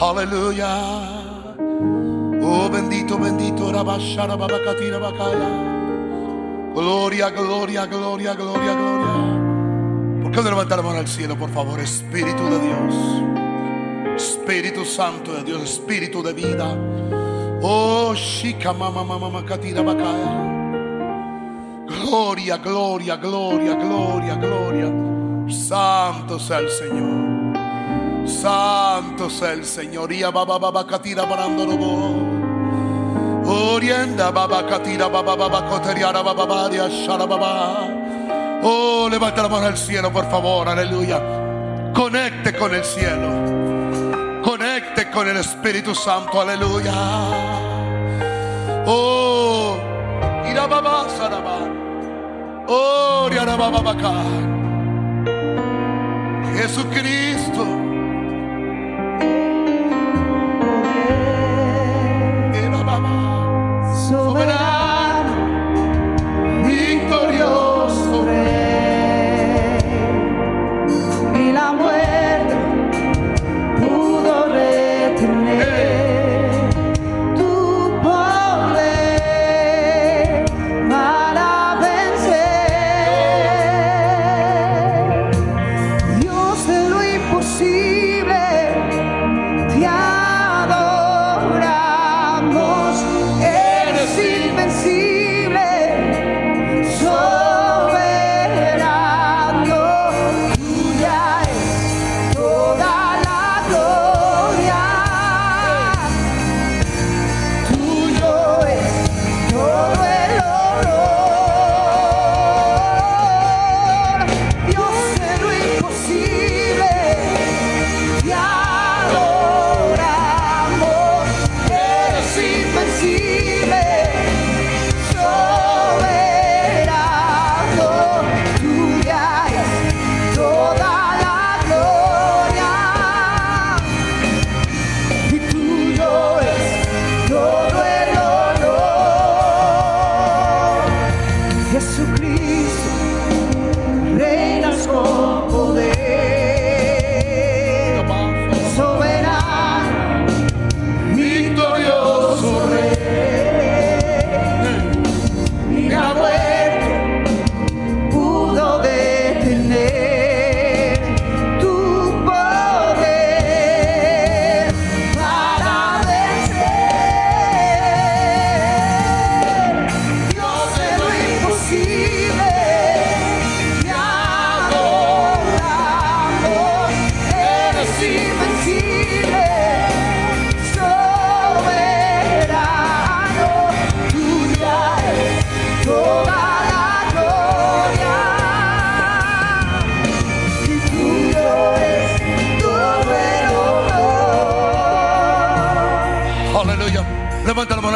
Aleluya. Oh, bendito, bendito. Gloria, gloria, gloria, gloria, gloria. ¿Por qué no levantar la mano al cielo, por favor? Espíritu de Dios. Espíritu Santo de Dios. Espíritu de vida. Oh, shika mama mama katira bakaya. Gloria, gloria, gloria, gloria, gloria. Santo sea el Señor. Santo sea el Señor. Y baba baba barando Orienda baba katira baba baba koteriara baba baria baba. Oh, levanta la mano al cielo, por favor. Aleluya. Conecte con el cielo. Conecte con el Espíritu Santo. Aleluya. Oh, ira baba saraba. Oh, riara baba baka. Jesucristo.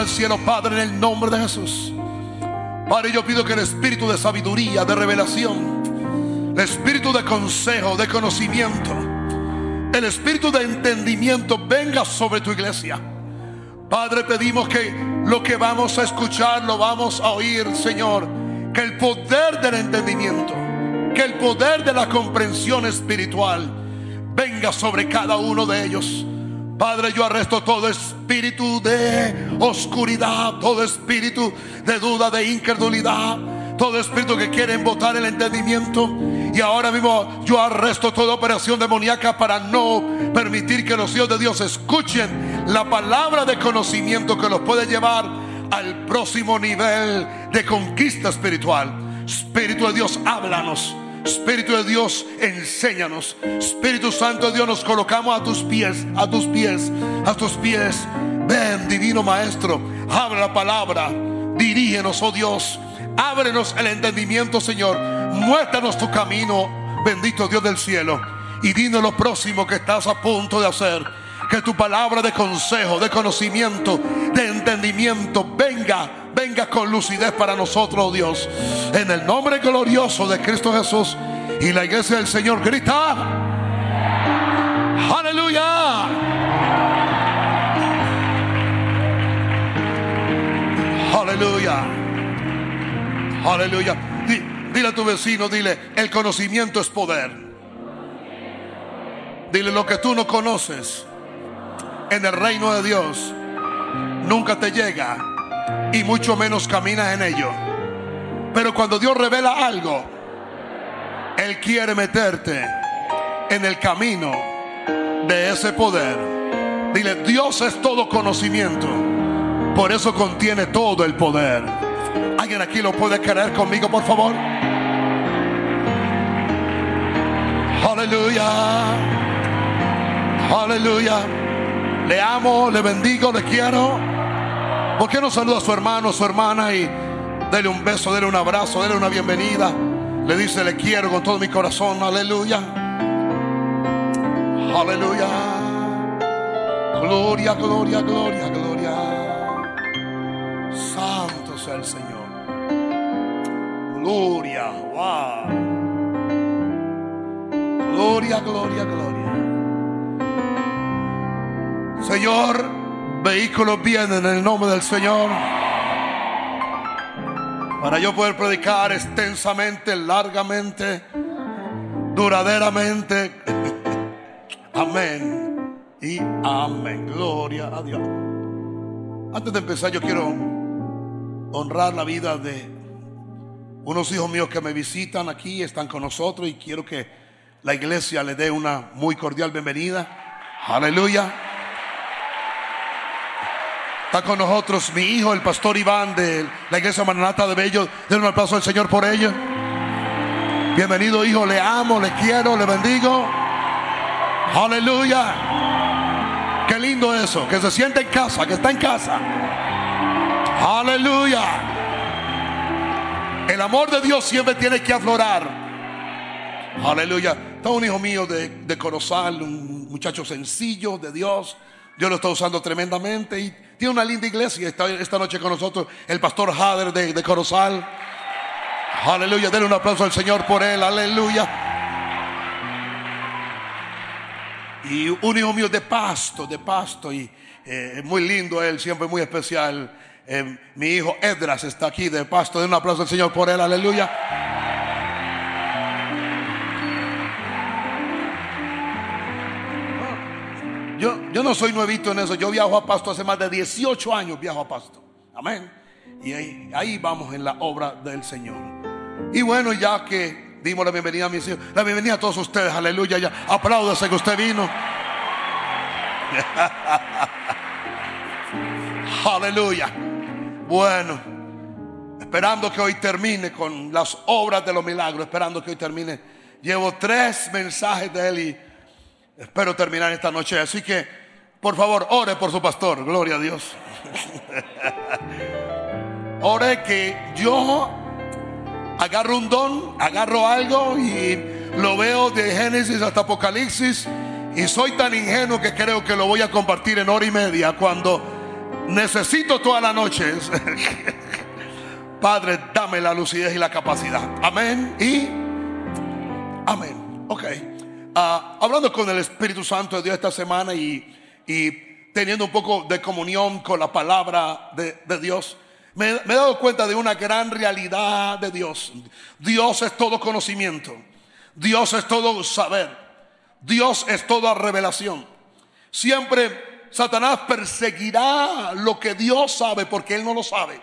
Cielo, Padre, en el nombre de Jesús. Padre, yo pido que el espíritu de sabiduría, de revelación, el espíritu de consejo, de conocimiento, el espíritu de entendimiento venga sobre tu iglesia. Padre, pedimos que lo que vamos a escuchar lo vamos a oír, Señor. Que el poder del entendimiento, que el poder de la comprensión espiritual venga sobre cada uno de ellos. Padre, yo arresto todo espíritu de oscuridad, todo espíritu de duda, de incredulidad, todo espíritu que quiere embotar el entendimiento. Y ahora mismo yo arresto toda operación demoníaca para no permitir que los hijos de Dios escuchen la palabra de conocimiento que los puede llevar al próximo nivel de conquista espiritual. Espíritu de Dios, háblanos. Espíritu de Dios, enséñanos. Espíritu Santo de Dios, nos colocamos a tus pies, a tus pies, a tus pies. Ven, divino Maestro, habla la palabra. Dirígenos, oh Dios. Ábrenos el entendimiento, Señor. Muéstranos tu camino, bendito Dios del cielo. Y dinos lo próximo que estás a punto de hacer. Que tu palabra de consejo, de conocimiento, de entendimiento venga, venga con lucidez para nosotros, Dios. En el nombre glorioso de Cristo Jesús. Y la iglesia del Señor grita. Aleluya. Aleluya. Aleluya. Di- dile a tu vecino, dile, el conocimiento es poder. Dile lo que tú no conoces. en el reino de Dios nunca te llega y mucho menos caminas en ello. Pero cuando Dios revela algo, Él quiere meterte en el camino de ese poder. Dile, Dios es todo conocimiento. Por eso contiene todo el poder. ¿Alguien aquí lo puede creer conmigo, por favor? Aleluya. Aleluya. Le amo, le bendigo, le quiero. ¿Por qué no saluda a su hermano, su hermana y dele un beso, dele un abrazo, dele una bienvenida? Le dice, le quiero con todo mi corazón. Aleluya. Aleluya. Gloria, gloria, gloria, gloria. Santo sea el Señor. Gloria. Wow. Gloria, gloria, gloria. Señor, vehículos vienen en el nombre del Señor. Para yo poder predicar extensamente, largamente, duraderamente. Amén. Y amén. Gloria a Dios. Antes de empezar, yo quiero honrar la vida de unos hijos míos que me visitan aquí, están con nosotros y quiero que la iglesia le dé una muy cordial bienvenida. Aleluya. Está con nosotros mi hijo, el pastor Iván de la iglesia Maranata de Bello. Denle un aplauso al Señor por ello. Bienvenido, hijo. Le amo, le quiero, le bendigo. Aleluya. Qué lindo eso. Que se siente en casa, que está en casa. Aleluya. El amor de Dios siempre tiene que aflorar. Aleluya. Está un hijo mío de, de Corozal, un muchacho sencillo de Dios. Dios lo está usando tremendamente y tiene una linda iglesia. Está esta noche con nosotros el pastor Hader de, de Corozal. Aleluya. Denle un aplauso al Señor por él. Aleluya. Y un hijo mío de pasto, de pasto. Y eh, muy lindo él, siempre muy especial. Eh, mi hijo Edras está aquí de pasto. Den un aplauso al Señor por él. Aleluya. Yo, yo no soy nuevito en eso. Yo viajo a Pasto hace más de 18 años. Viajo a Pasto. Amén. Y ahí, vamos en la obra del Señor. Y bueno, ya que dimos la bienvenida a mis hijos, la bienvenida a todos ustedes. Aleluya. Ya apláudase que usted vino. Aleluya. Bueno, esperando que hoy termine con las obras de los milagros, esperando que hoy termine. Llevo tres mensajes de él y espero terminar esta noche. Así que, por favor, ore por su pastor. Gloria a Dios. ore que yo agarro un don, agarro algo y lo veo de Génesis hasta Apocalipsis. Y soy tan ingenuo que creo que lo voy a compartir en hora y media cuando necesito todas las noches. Padre, dame la lucidez y la capacidad. Amén. Y amén. Ok. Ah, hablando con el Espíritu Santo de Dios esta semana y, y teniendo un poco de comunión con la palabra de, de Dios, me, me he dado cuenta de una gran realidad de Dios. Dios es todo conocimiento. Dios es todo saber. Dios es toda revelación. Siempre Satanás perseguirá lo que Dios sabe porque él no lo sabe.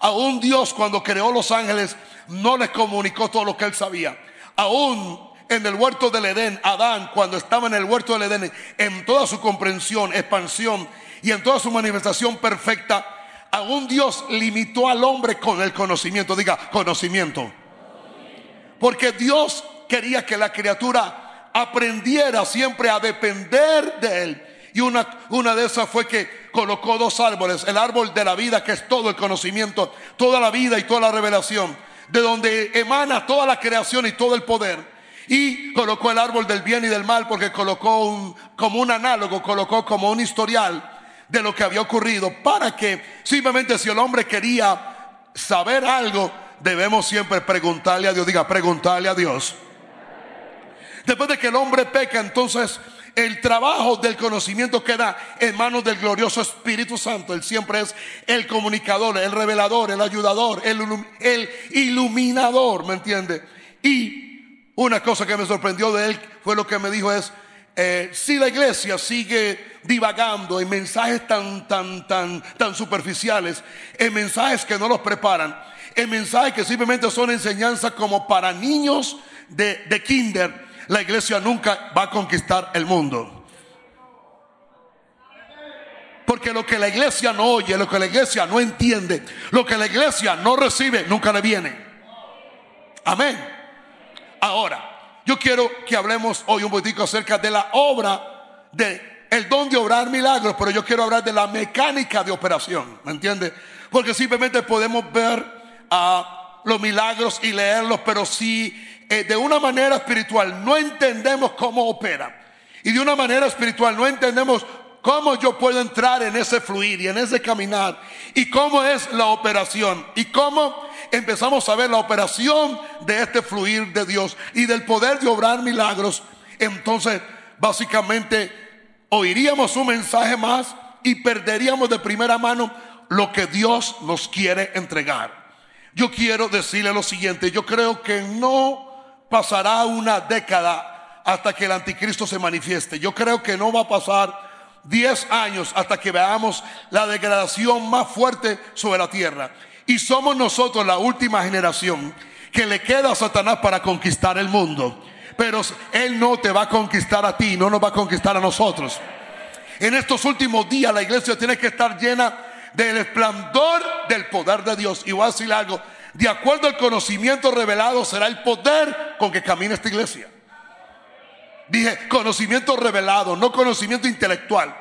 Aún Dios cuando creó los ángeles no les comunicó todo lo que él sabía. Aún en el huerto del Edén, Adán cuando estaba en el huerto del Edén, en toda su comprensión, expansión y en toda su manifestación perfecta, aún Dios limitó al hombre con el conocimiento. Diga, conocimiento. Porque Dios quería que la criatura aprendiera siempre a depender de Él. Y una, una de esas fue que colocó dos árboles. El árbol de la vida, que es todo el conocimiento, toda la vida y toda la revelación. De donde emana toda la creación y todo el poder. Y colocó el árbol del bien y del mal porque colocó un, como un análogo, colocó como un historial de lo que había ocurrido. Para que simplemente si el hombre quería saber algo, debemos siempre preguntarle a Dios. Diga, preguntarle a Dios. Después de que el hombre peca, entonces el trabajo del conocimiento queda en manos del glorioso Espíritu Santo. Él siempre es el comunicador, el revelador, el ayudador, el, el iluminador, ¿me entiende? Y una cosa que me sorprendió de él fue lo que me dijo es eh, si la iglesia sigue divagando en mensajes tan, tan, tan, tan superficiales, en mensajes que no los preparan, en mensajes que simplemente son enseñanzas como para niños de, de kinder, la iglesia nunca va a conquistar el mundo. Porque lo que la iglesia no oye, lo que la iglesia no entiende, lo que la iglesia no recibe, nunca le viene. Amén. Ahora, yo quiero que hablemos hoy un poquitico acerca de la obra de el don de obrar milagros, pero yo quiero hablar de la mecánica de operación, ¿me entiende? Porque simplemente podemos ver a los milagros y leerlos, pero si eh, de una manera espiritual no entendemos cómo opera y de una manera espiritual no entendemos cómo yo puedo entrar en ese fluir y en ese caminar y cómo es la operación y cómo empezamos a ver la operación de este fluir de Dios y del poder de obrar milagros, entonces básicamente oiríamos un mensaje más y perderíamos de primera mano lo que Dios nos quiere entregar. Yo quiero decirle lo siguiente, yo creo que no pasará una década hasta que el anticristo se manifieste. Yo creo que no va a pasar 10 años hasta que veamos la degradación más fuerte sobre la tierra. Y somos nosotros la última generación que le queda a Satanás para conquistar el mundo. Pero Él no te va a conquistar a ti, no nos va a conquistar a nosotros. En estos últimos días la iglesia tiene que estar llena del esplendor del poder de Dios. Y voy a decir algo, de acuerdo al conocimiento revelado será el poder con que camina esta iglesia. Dije conocimiento revelado, no conocimiento intelectual,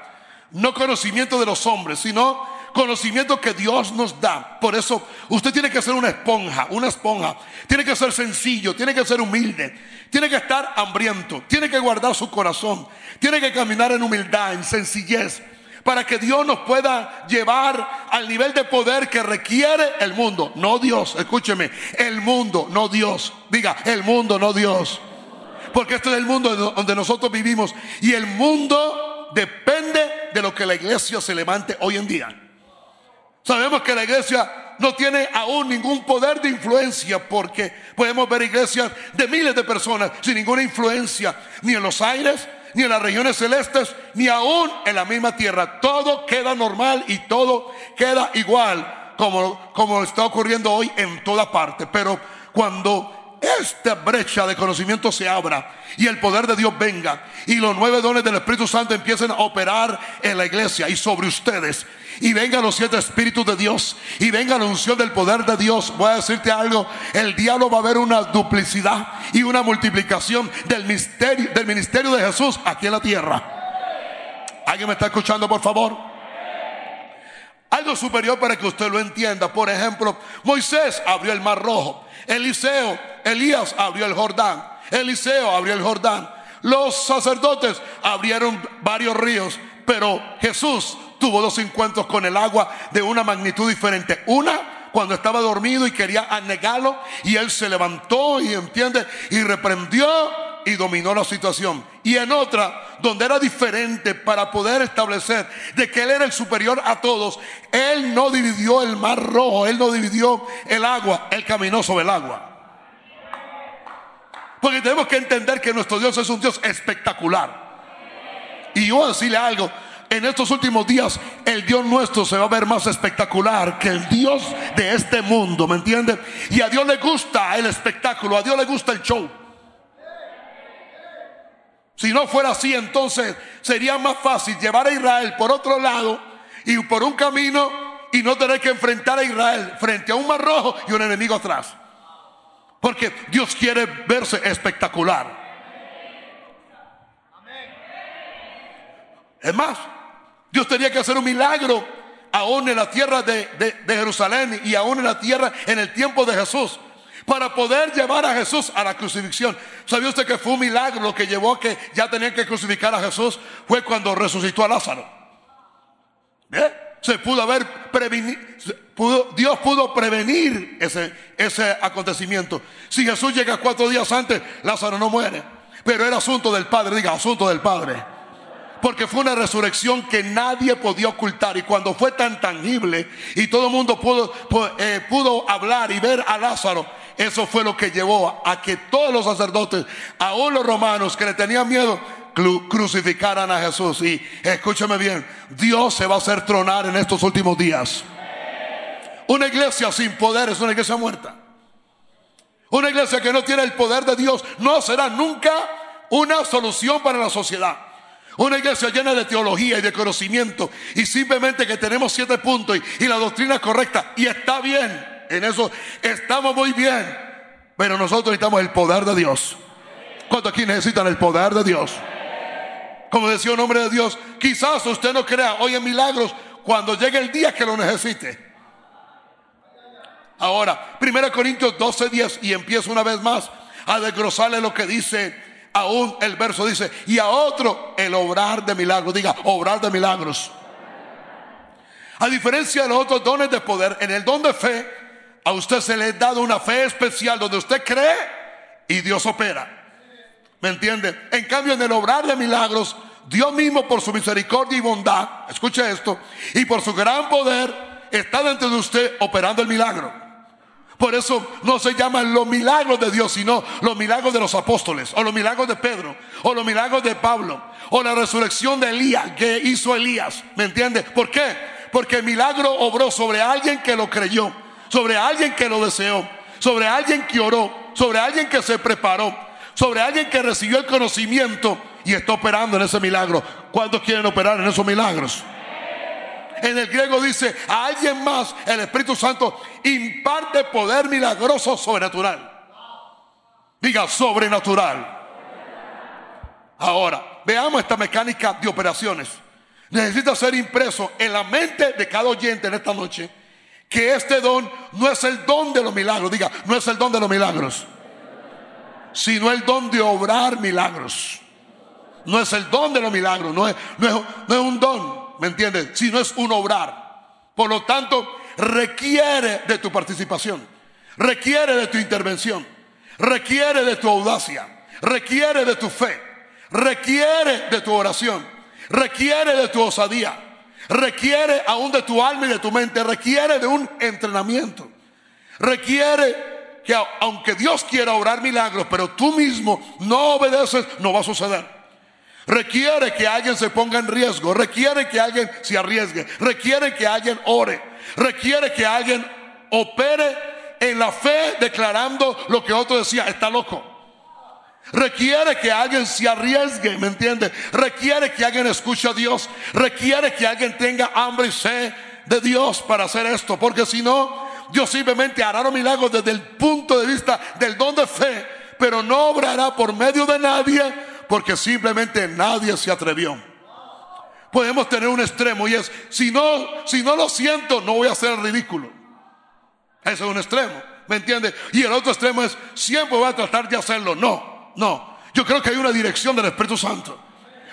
no conocimiento de los hombres, sino conocimiento que Dios nos da. Por eso usted tiene que ser una esponja, una esponja. Tiene que ser sencillo, tiene que ser humilde, tiene que estar hambriento, tiene que guardar su corazón, tiene que caminar en humildad, en sencillez, para que Dios nos pueda llevar al nivel de poder que requiere el mundo. No Dios, escúcheme, el mundo, no Dios. Diga, el mundo, no Dios porque este es el mundo donde nosotros vivimos y el mundo depende de lo que la iglesia se levante hoy en día. Sabemos que la iglesia no tiene aún ningún poder de influencia porque podemos ver iglesias de miles de personas sin ninguna influencia, ni en los aires, ni en las regiones celestes, ni aún en la misma tierra. Todo queda normal y todo queda igual como, como está ocurriendo hoy en toda parte. Pero cuando esta brecha de conocimiento se abra y el poder de Dios venga y los nueve dones del Espíritu Santo empiecen a operar en la iglesia y sobre ustedes y vengan los siete espíritus de Dios y venga la unción del poder de Dios. Voy a decirte algo, el diablo va a ver una duplicidad y una multiplicación del misterio del ministerio de Jesús aquí en la tierra. ¿Alguien me está escuchando, por favor? Algo superior para que usted lo entienda. Por ejemplo, Moisés abrió el mar rojo. Eliseo, Elías abrió el Jordán. Eliseo abrió el Jordán. Los sacerdotes abrieron varios ríos, pero Jesús tuvo dos encuentros con el agua de una magnitud diferente. Una cuando estaba dormido y quería anegarlo y él se levantó y entiende y reprendió y dominó la situación. Y en otra, donde era diferente para poder establecer de que Él era el superior a todos, Él no dividió el mar rojo, Él no dividió el agua, Él caminó sobre el agua. Porque tenemos que entender que nuestro Dios es un Dios espectacular. Y yo voy a decirle algo, en estos últimos días el Dios nuestro se va a ver más espectacular que el Dios de este mundo, ¿me entiende? Y a Dios le gusta el espectáculo, a Dios le gusta el show. Si no fuera así, entonces sería más fácil llevar a Israel por otro lado y por un camino y no tener que enfrentar a Israel frente a un mar rojo y un enemigo atrás. Porque Dios quiere verse espectacular. Es más, Dios tenía que hacer un milagro aún en la tierra de, de Jerusalén y aún en la tierra en el tiempo de Jesús para poder llevar a Jesús a la crucifixión. ¿Sabía usted que fue un milagro lo que llevó a que ya tenían que crucificar a Jesús? Fue cuando resucitó a Lázaro. ¿Eh? Se pudo haber prevenido, Dios pudo prevenir ese, ese acontecimiento. Si Jesús llega cuatro días antes, Lázaro no muere. Pero era asunto del Padre, diga, asunto del Padre porque fue una resurrección que nadie podía ocultar. Y cuando fue tan tangible y todo el mundo pudo, eh, pudo hablar y ver a Lázaro, eso fue lo que llevó a que todos los sacerdotes, aún los romanos que le tenían miedo, cru- crucificaran a Jesús. Y escúchame bien, Dios se va a hacer tronar en estos últimos días. Una iglesia sin poder es una iglesia muerta. Una iglesia que no tiene el poder de Dios no será nunca una solución para la sociedad. Una iglesia llena de teología y de conocimiento y simplemente que tenemos siete puntos y, la doctrina es correcta y está bien. En eso estamos muy bien. Pero nosotros necesitamos el poder de Dios. ¿Cuántos aquí necesitan el poder de Dios? Como decía un hombre de Dios, quizás usted no crea hoy en milagros cuando llegue el día que lo necesite. Ahora, 1 Corintios 12, 10 y empiezo una vez más a desglosarle lo que dice aún el verso dice, y a otro el obrar de milagros, diga, obrar de milagros. A diferencia de los otros dones de poder, en el don de fe, a usted se le ha dado una fe especial donde usted cree y Dios opera. ¿Me entiende? En cambio, en el obrar de milagros, Dios mismo por su misericordia y bondad, escuche esto, y por su gran poder, está dentro de usted operando el milagro. Por eso no se llaman los milagros de Dios, sino los milagros de los apóstoles, o los milagros de Pedro, o los milagros de Pablo, o la resurrección de Elías que hizo Elías. ¿Me entiende? ¿Por qué? Porque el milagro obró sobre alguien que lo creyó, sobre alguien que lo deseó, sobre alguien que oró, sobre alguien que se preparó, sobre alguien que recibió el conocimiento y está operando en ese milagro. ¿Cuántos quieren operar en esos milagros? En el griego dice, a alguien más el Espíritu Santo imparte poder milagroso sobrenatural. Diga, sobrenatural. Ahora, veamos esta mecánica de operaciones. Necesita ser impreso en la mente de cada oyente en esta noche que este don no es el don de los milagros. Diga, no es el don de los milagros, sino el don de obrar milagros. No es el don de los milagros, no es, no es, no es un don, ¿me entiendes? Sino es un obrar. Por lo tanto, requiere de tu participación, requiere de tu intervención, requiere de tu audacia, requiere de tu fe, requiere de tu oración, requiere de tu osadía, requiere aún de tu alma y de tu mente, requiere de un entrenamiento, requiere que aunque Dios quiera obrar milagros, pero tú mismo no obedeces, no va a suceder. Requiere que alguien se ponga en riesgo, requiere que alguien se arriesgue, requiere que alguien ore, requiere que alguien opere en la fe declarando lo que otro decía, está loco. Requiere que alguien se arriesgue, ¿me entiende? Requiere que alguien escuche a Dios, requiere que alguien tenga hambre y sed de Dios para hacer esto, porque si no, Dios simplemente hará los milagros desde el punto de vista del don de fe, pero no obrará por medio de nadie porque simplemente nadie se atrevió. Podemos tener un extremo y es, si no, si no lo siento, no voy a hacer ridículo. Ese es un extremo, ¿me entiende? Y el otro extremo es, siempre voy a tratar de hacerlo. No, no. Yo creo que hay una dirección del Espíritu Santo.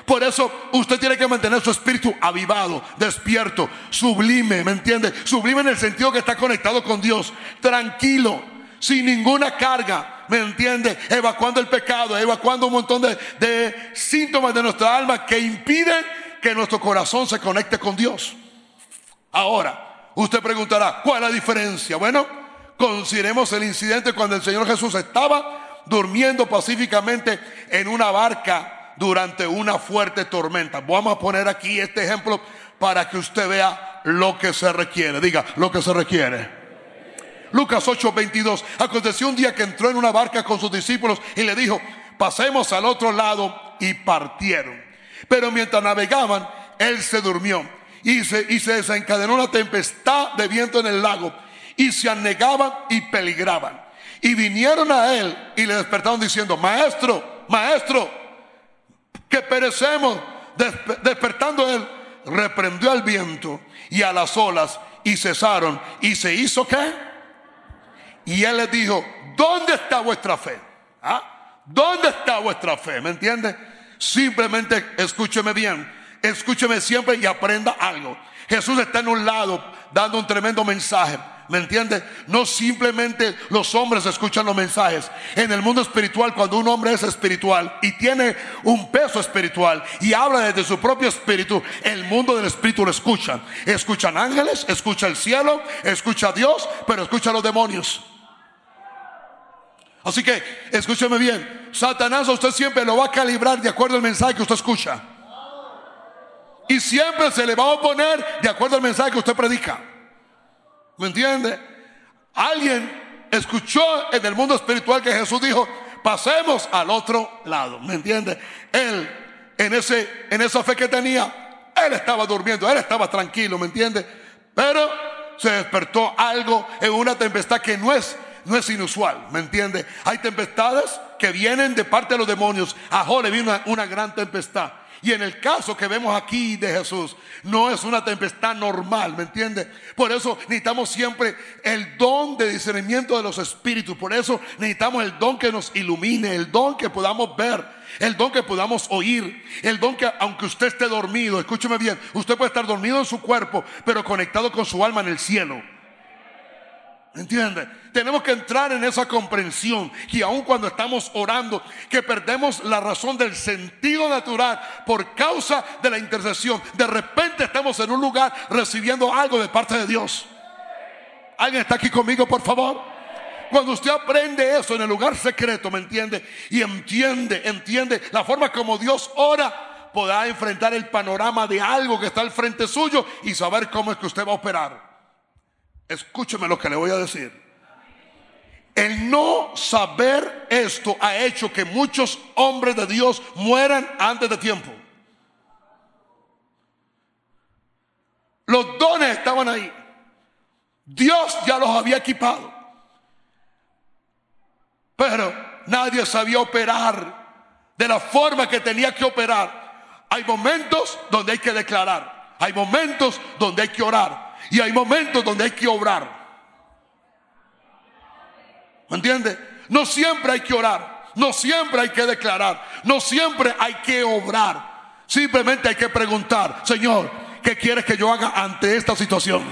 Por eso usted tiene que mantener su espíritu avivado, despierto, sublime, ¿me entiende? Sublime en el sentido que está conectado con Dios, tranquilo, sin ninguna carga, ¿me entiende? Evacuando el pecado, evacuando un montón de, síntomas de nuestra alma que impiden que nuestro corazón se conecte con Dios. Ahora, usted preguntará, ¿cuál es la diferencia? Bueno, consideremos el incidente cuando el Señor Jesús estaba durmiendo pacíficamente en una barca durante una fuerte tormenta. Vamos a poner aquí este ejemplo para que usted vea lo que se requiere. Diga, lo que se requiere. Lucas 8:22. Aconteció un día que entró en una barca con sus discípulos y le dijo, pasemos al otro lado y partieron. Pero mientras navegaban, él se durmió y se, y se desencadenó una tempestad de viento en el lago y se anegaban y peligraban. Y vinieron a él y le despertaron diciendo, maestro, maestro, que perecemos. Desp despertando él, reprendió al viento y a las olas y cesaron. ¿Y se hizo qué? Y él les dijo, ¿dónde está vuestra fe? ¿Ah? ¿Dónde está vuestra fe? ¿Me entiende? Simplemente escúcheme bien, escúcheme siempre y aprenda algo. Jesús está en un lado dando un tremendo mensaje. ¿Me entiende? No simplemente los hombres escuchan los mensajes. En el mundo espiritual, cuando un hombre es espiritual y tiene un peso espiritual y habla desde su propio espíritu, el mundo del espíritu lo escuchan. Escuchan ángeles, escucha el cielo, escucha a Dios, pero escucha a los demonios. Así que, escúcheme bien, Satanás usted siempre lo va a calibrar de acuerdo al mensaje que usted escucha. Y siempre se le va a oponer de acuerdo al mensaje que usted predica. ¿Me entiende? Alguien escuchó en el mundo espiritual que Jesús dijo, pasemos al otro lado. ¿Me entiende? Él, en, ese, en esa fe que tenía, él estaba durmiendo, él estaba tranquilo, ¿me entiende? Pero se despertó algo en una tempestad que no es, no es inusual, ¿me entiende? Hay tempestades que vienen de parte de los demonios. A Jo le vino una, una gran tempestad. Y en el caso que vemos aquí de Jesús, no es una tempestad normal, ¿me entiende? Por eso necesitamos siempre el don de discernimiento de los espíritus. Por eso necesitamos el don que nos ilumine, el don que podamos ver, el don que podamos oír, el don que aunque usted esté dormido, escúcheme bien, usted puede estar dormido en su cuerpo, pero conectado con su alma en el cielo. ¿Entiende? Tenemos que entrar en esa comprensión que aun cuando estamos orando, que perdemos la razón del sentido natural por causa de la intercesión, de repente estamos en un lugar recibiendo algo de parte de Dios. ¿Alguien está aquí conmigo, por favor? Cuando usted aprende eso en el lugar secreto, ¿me entiende? Y entiende, entiende la forma como Dios ora, podrá enfrentar el panorama de algo que está al frente suyo y saber cómo es que usted va a operar. Escúcheme lo que le voy a decir. El no saber esto ha hecho que muchos hombres de Dios mueran antes de tiempo. Los dones estaban ahí. Dios ya los había equipado. Pero nadie sabía operar de la forma que tenía que operar. Hay momentos donde hay que declarar. Hay momentos donde hay que orar. Y hay momentos donde hay que obrar. ¿Me entiende? No siempre hay que orar. No siempre hay que declarar. No siempre hay que obrar. Simplemente hay que preguntar, Señor, ¿qué quieres que yo haga ante esta situación?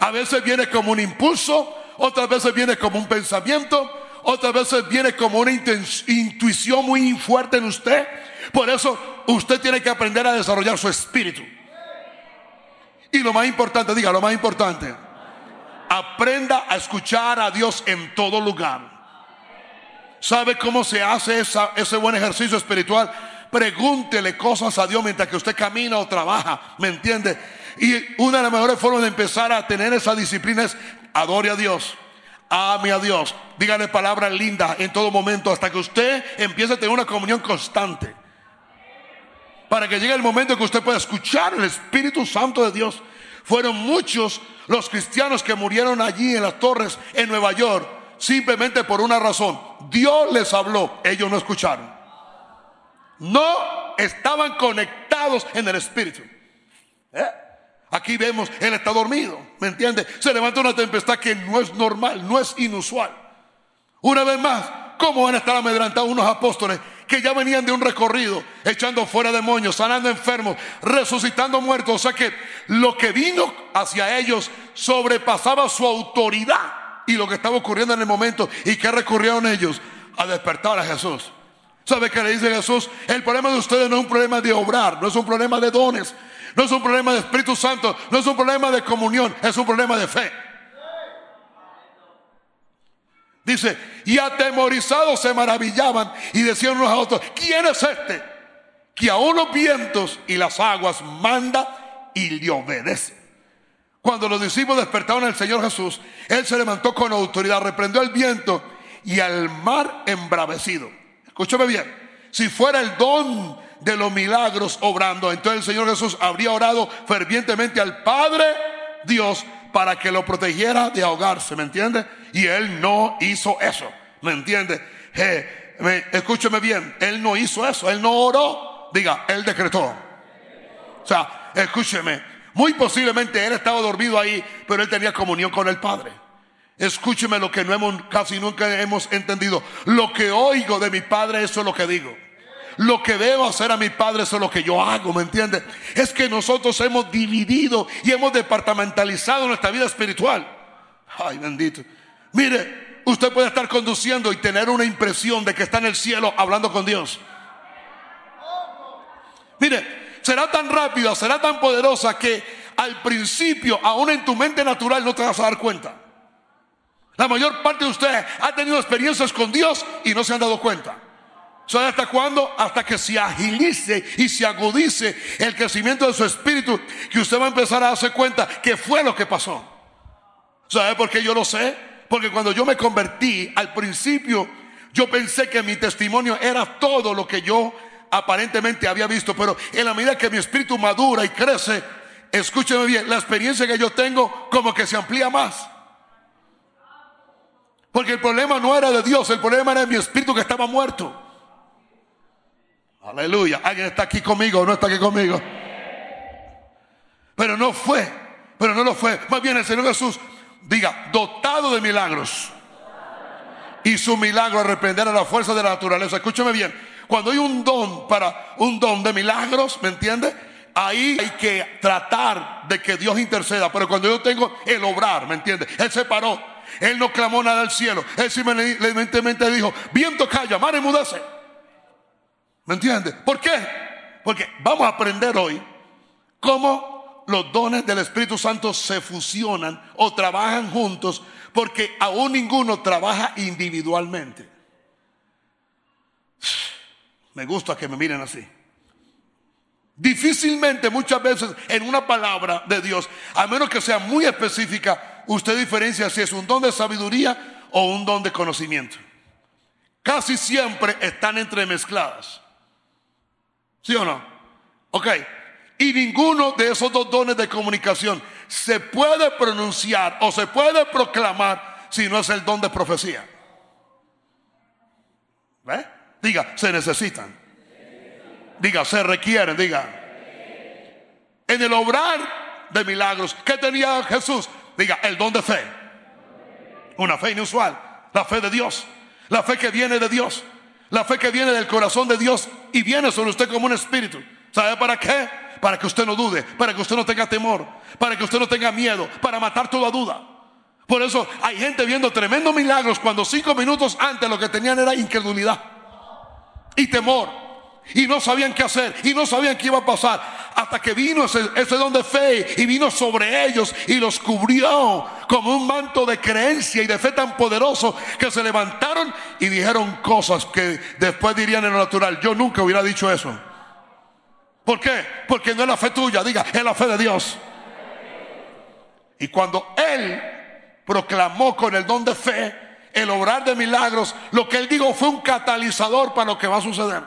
A veces viene como un impulso, otras veces viene como un pensamiento, otras veces viene como una intuición muy fuerte en usted. Por eso usted tiene que aprender a desarrollar su espíritu. Y lo más importante, diga, lo más importante, aprenda a escuchar a Dios en todo lugar. ¿Sabe cómo se hace ese buen ejercicio espiritual? Pregúntele cosas a Dios mientras que usted camina o trabaja, ¿me entiende? Y una de las mejores formas de empezar a tener esa disciplina es adore a Dios. Ame a Dios. Dígale palabras lindas en todo momento hasta que usted empiece a tener una comunión constante para que llegue el momento que usted pueda escuchar el Espíritu Santo de Dios. Fueron muchos los cristianos que murieron allí en las torres en Nueva York, simplemente por una razón. Dios les habló, ellos no escucharon. No estaban conectados en el Espíritu. ¿Eh? Aquí vemos, él está dormido, ¿me entiende? Se levanta una tempestad que no es normal, no es inusual. Una vez más, ¿cómo van a estar amedrantados unos apóstoles que ya venían de un recorrido, echando fuera demonios, sanando enfermos, resucitando muertos. O sea que lo que vino hacia ellos sobrepasaba su autoridad y lo que estaba ocurriendo en el momento. ¿Y qué recurrieron ellos? A despertar a Jesús. ¿Sabe qué le dice Jesús? El problema de ustedes no es un problema de obrar, no es un problema de dones, no es un problema de Espíritu Santo, no es un problema de comunión, es un problema de fe. Dice, y atemorizados se maravillaban y decían unos a otros, ¿quién es este? Que aún los vientos y las aguas manda y le obedece. Cuando los discípulos despertaron al Señor Jesús, Él se levantó con autoridad, reprendió el viento y al mar embravecido. Escúchame bien, si fuera el don de los milagros obrando, entonces el Señor Jesús habría orado fervientemente al Padre Dios para que lo protegiera de ahogarse, ¿me entiende? Y él no hizo eso, ¿me entiende? escúcheme bien, él no hizo eso, él no oró, diga, él decretó. O sea, escúcheme, muy posiblemente él estaba dormido ahí, pero él tenía comunión con el Padre. Escúcheme lo que no hemos, casi nunca hemos entendido. Lo que oigo de mi Padre, eso es lo que digo. Lo que debo hacer a mi padre, eso es lo que yo hago, ¿me entiende? Es que nosotros hemos dividido y hemos departamentalizado nuestra vida espiritual. Ay, bendito. Mire, usted puede estar conduciendo y tener una impresión de que está en el cielo hablando con Dios. Mire, será tan rápida, será tan poderosa que al principio, aún en tu mente natural, no te vas a dar cuenta. La mayor parte de ustedes ha tenido experiencias con Dios y no se han dado cuenta. ¿Sabe hasta cuándo? Hasta que se agilice y se agudice el crecimiento de su espíritu, que usted va a empezar a darse cuenta que fue lo que pasó. ¿Sabe por qué yo lo sé? Porque cuando yo me convertí, al principio yo pensé que mi testimonio era todo lo que yo aparentemente había visto, pero en la medida que mi espíritu madura y crece, escúcheme bien, la experiencia que yo tengo como que se amplía más. Porque el problema no era de Dios, el problema era de mi espíritu que estaba muerto. Aleluya. ¿Alguien está aquí conmigo o no está aquí conmigo? Pero no fue, pero no lo fue. Más bien el Señor Jesús, diga, dotado de milagros. Y su milagro reprender a la fuerza de la naturaleza. Escúcheme bien. Cuando hay un don para un don de milagros, ¿me entiende? Ahí hay que tratar de que Dios interceda. Pero cuando yo tengo el obrar, ¿me entiende? Él se paró. Él no clamó nada al cielo. Él simplemente dijo, viento calla, mar enmudece. ¿Me entiende? ¿Por qué? Porque vamos a aprender hoy cómo los dones del Espíritu Santo se fusionan o trabajan juntos, porque aún ninguno trabaja individualmente. Me gusta que me miren así. Difícilmente muchas veces en una palabra de Dios, a menos que sea muy específica, usted diferencia si es un don de sabiduría o un don de conocimiento. Casi siempre están entremezcladas. ¿Sí o no? Ok. Y ninguno de esos dos dones de comunicación se puede pronunciar o se puede proclamar si no es el don de profecía. ¿Ve? Diga, se necesitan. Diga, se requieren, diga. En el obrar de milagros, ¿qué tenía Jesús? Diga, el don de fe. Una fe inusual. La fe de Dios. La fe que viene de Dios. La fe que viene del corazón de Dios y viene sobre usted como un espíritu. ¿Sabe para qué? Para que usted no dude, para que usted no tenga temor, para que usted no tenga miedo, para matar toda duda. Por eso hay gente viendo tremendos milagros cuando cinco minutos antes lo que tenían era incredulidad y temor. Y no sabían qué hacer y no sabían qué iba a pasar. Hasta que vino ese, don de fe y vino sobre ellos y los cubrió como un manto de creencia y de fe tan poderoso que se levantaron y dijeron cosas que después dirían en lo natural. Yo nunca hubiera dicho eso. ¿Por qué? Porque no es la fe tuya, diga, es la fe de Dios. Y cuando Él proclamó con el don de fe el obrar de milagros, lo que Él dijo fue un catalizador para lo que va a suceder.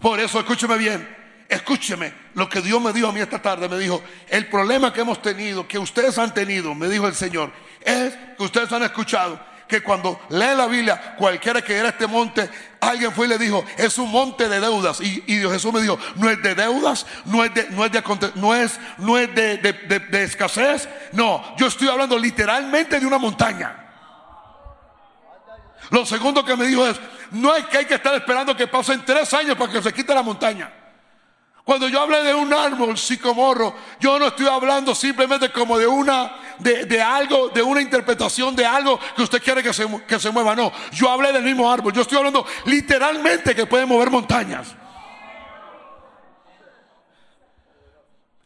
Por eso, escúcheme bien, escúcheme lo que Dios me dijo a mí esta tarde. Me dijo, el problema que hemos tenido, que ustedes han tenido, me dijo el Señor, es que ustedes han escuchado que cuando lee la Biblia, cualquiera que era este monte, alguien fue y le dijo, es un monte de deudas. Y, Dios Jesús me dijo, no es de deudas, no es de, no es de, no es, no es de, de escasez. No, yo estoy hablando literalmente de una montaña. Lo segundo que me dijo es, no es que hay que estar esperando que pasen tres años para que se quite la montaña. Cuando yo hablé de un árbol psicomorro, yo no estoy hablando simplemente como de una, de, algo, de una interpretación de algo que usted quiere que se, que se mueva. No, yo hablé del mismo árbol. Yo estoy hablando literalmente que puede mover montañas.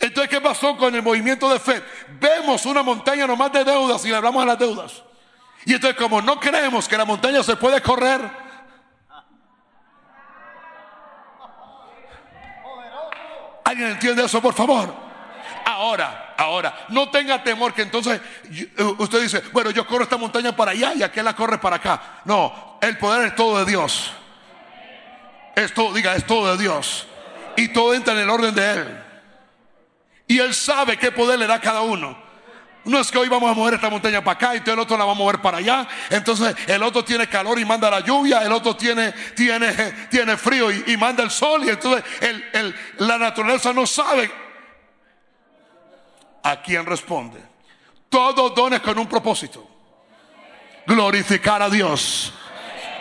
Entonces, ¿qué pasó con el movimiento de fe? Vemos una montaña nomás de deudas y le hablamos a las deudas. Y entonces, como no creemos que la montaña se puede correr, ¿Alguien entiende eso, por favor? Ahora, ahora, no tenga temor que entonces eh, usted dice, bueno, yo corro esta montaña para allá y aquel la corre para acá. No, el poder es todo de Dios. Es todo, diga, es todo de Dios. Y todo entra en el orden de Él. Y Él sabe qué poder le da a cada uno. No es que hoy vamos a mover esta montaña para acá y todo el otro la va a mover para allá. Entonces el otro tiene calor y manda la lluvia, el otro tiene, tiene, tiene frío y, manda el sol. Y entonces la naturaleza no sabe a quién responde. Todos dones con un propósito. Glorificar a Dios.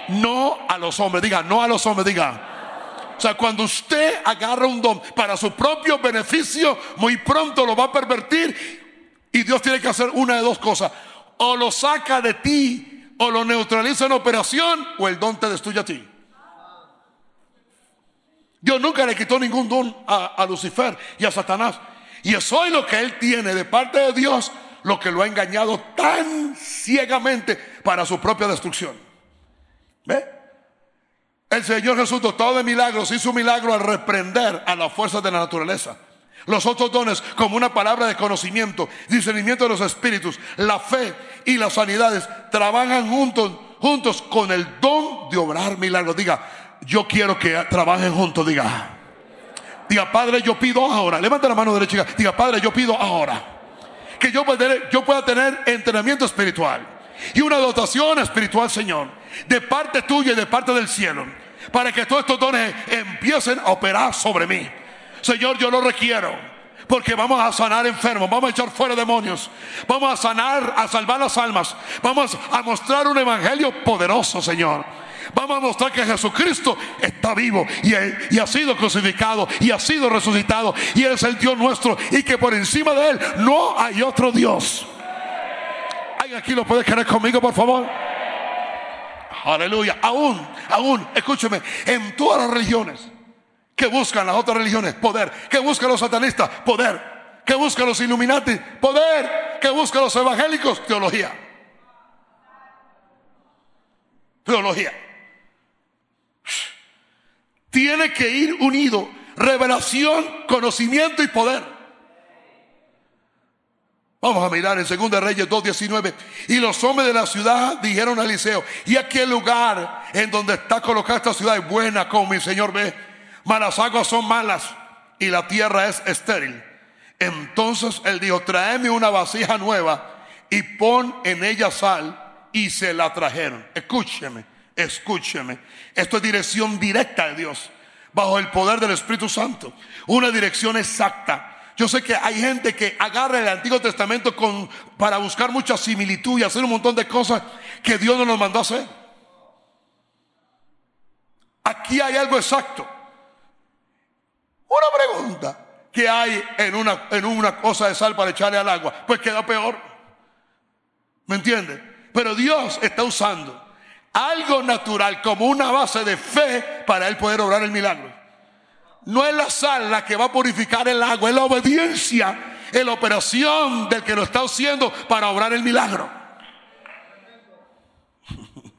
No a los hombres, diga, no a los hombres, diga. O sea, cuando usted agarra un don para su propio beneficio, muy pronto lo va a pervertir y Dios tiene que hacer una de dos cosas. O lo saca de ti, o lo neutraliza en operación, o el don te destruye a ti. Dios nunca le quitó ningún don a, Lucifer y a Satanás. Y es lo que él tiene de parte de Dios lo que lo ha engañado tan ciegamente para su propia destrucción. ¿Ve? El Señor Jesús, doctor de milagros, hizo un milagro al reprender a las fuerzas de la naturaleza. Los otros dones, como una palabra de conocimiento, discernimiento de los espíritus, la fe y las sanidades, trabajan juntos, juntos con el don de obrar milagros. Diga, yo quiero que trabajen juntos, diga. Diga, Padre, yo pido ahora. Levanta la mano derecha. Diga, Padre, yo pido ahora. Que yo pueda, tener, yo pueda tener entrenamiento espiritual y una dotación espiritual, Señor, de parte tuya y de parte del cielo, para que todos estos dones empiecen a operar sobre mí. Señor, yo lo requiero. Porque vamos a sanar enfermos, vamos a echar fuera demonios, vamos a sanar, a salvar las almas, vamos a mostrar un evangelio poderoso, Señor. Vamos a mostrar que Jesucristo está vivo y, ha sido crucificado y ha sido resucitado y Él es el Dios nuestro y que por encima de Él no hay otro Dios. ¿Alguien aquí lo puede creer conmigo, por favor? Aleluya. Aún, aún, escúcheme, en todas las religiones que buscan las otras religiones? Poder. ¿Qué buscan los satanistas? Poder. ¿Qué buscan los Illuminati? Poder. ¿Qué buscan los evangélicos? Teología. Teología. Tiene que ir unido revelación, conocimiento y poder. Vamos a mirar en 2 Reyes 2.19. Y los hombres de la ciudad dijeron a Eliseo, y aquel lugar en donde está colocada esta ciudad es buena, como mi Señor ve malas aguas son malas y la tierra es estéril. Entonces él dijo, tráeme una vasija nueva y pon en ella sal y se la trajeron. Escúcheme, escúcheme. Esto es dirección directa de Dios, bajo el poder del Espíritu Santo. Una dirección exacta. Yo sé que hay gente que agarra el Antiguo Testamento para buscar mucha similitud y hacer un montón de cosas que Dios no nos mandó hacer. Aquí hay algo exacto. Una pregunta. ¿Qué hay en una, en una cosa de sal para echarle al agua? Pues queda peor. ¿Me entiende? Pero Dios está usando algo natural como una base de fe para él poder obrar el milagro. No es la sal la que va a purificar el agua, es la obediencia, es la operación del que lo está haciendo para obrar el milagro.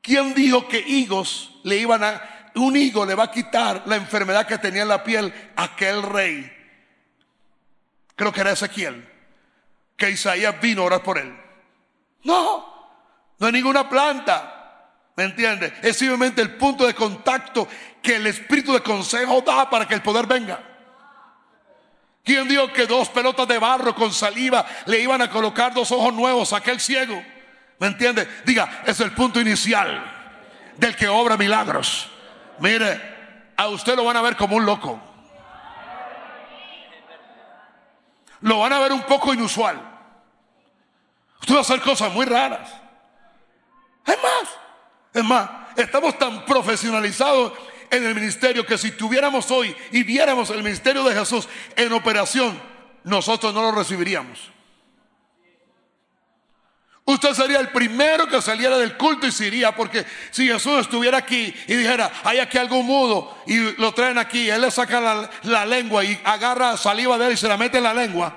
¿Quién dijo que higos le iban a un higo le va a quitar la enfermedad que tenía en la piel aquel rey. Creo que era Ezequiel. Que Isaías vino a orar por él. No, no hay ninguna planta. ¿Me entiende? Es simplemente el punto de contacto que el espíritu de consejo da para que el poder venga. ¿Quién dijo que dos pelotas de barro con saliva le iban a colocar dos ojos nuevos a aquel ciego? ¿Me entiende? Diga, es el punto inicial del que obra milagros. Mire, a usted lo van a ver como un loco. Lo van a ver un poco inusual. Usted va a hacer cosas muy raras. Es más, es más, estamos tan profesionalizados en el ministerio que si tuviéramos hoy y viéramos el ministerio de Jesús en operación, nosotros no lo recibiríamos. Usted sería el primero que saliera del culto y se iría, porque si Jesús estuviera aquí y dijera, hay aquí algo mudo y lo traen aquí, él le saca la, lengua y agarra saliva de él y se la mete en la lengua.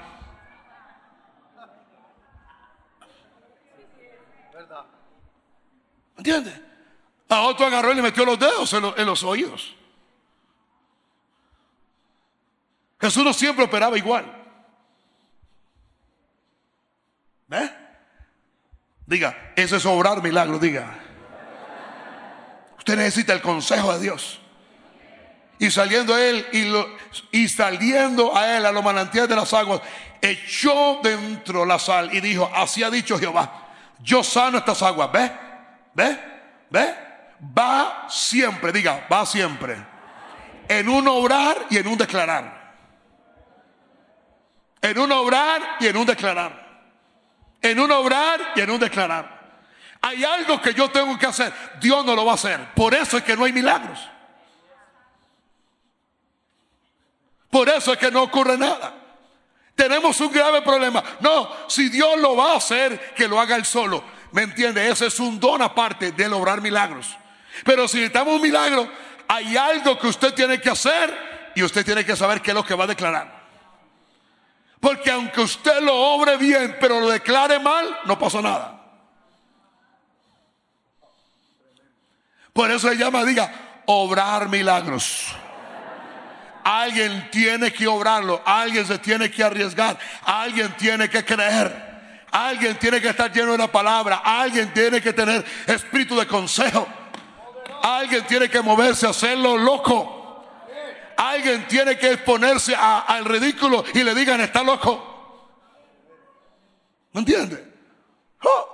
¿Entiende? A otro agarró y le metió los dedos en, en los oídos. Jesús no siempre operaba igual. ¿Ve? Diga, eso es obrar milagro, diga. Usted necesita el consejo de Dios. Y saliendo a él y, y saliendo a él a los manantiales de las aguas, echó dentro la sal y dijo, así ha dicho Jehová, yo sano estas aguas. ¿Ve? ¿Ve? ¿Ve? Va siempre, diga, va siempre. En un obrar y en un declarar. En un obrar y en un declarar en un obrar y en un declarar. Hay algo que yo tengo que hacer. Dios no lo va a hacer. Por eso es que no hay milagros. Por eso es que no ocurre nada. Tenemos un grave problema. No, si Dios lo va a hacer, que lo haga él solo. ¿Me entiende? Ese es un don aparte de lograr milagros. Pero si necesitamos un milagro, hay algo que usted tiene que hacer y usted tiene que saber qué es lo que va a declarar. Porque aunque usted lo obre bien, pero lo declare mal, no pasa nada. Por eso se llama, diga, obrar milagros. Alguien tiene que obrarlo, alguien se tiene que arriesgar, alguien tiene que creer, alguien tiene que estar lleno de la palabra, alguien tiene que tener espíritu de consejo, alguien tiene que moverse hacerlo loco. Alguien tiene que exponerse al ridículo y le digan, está loco. ¿Me entiende? Oh.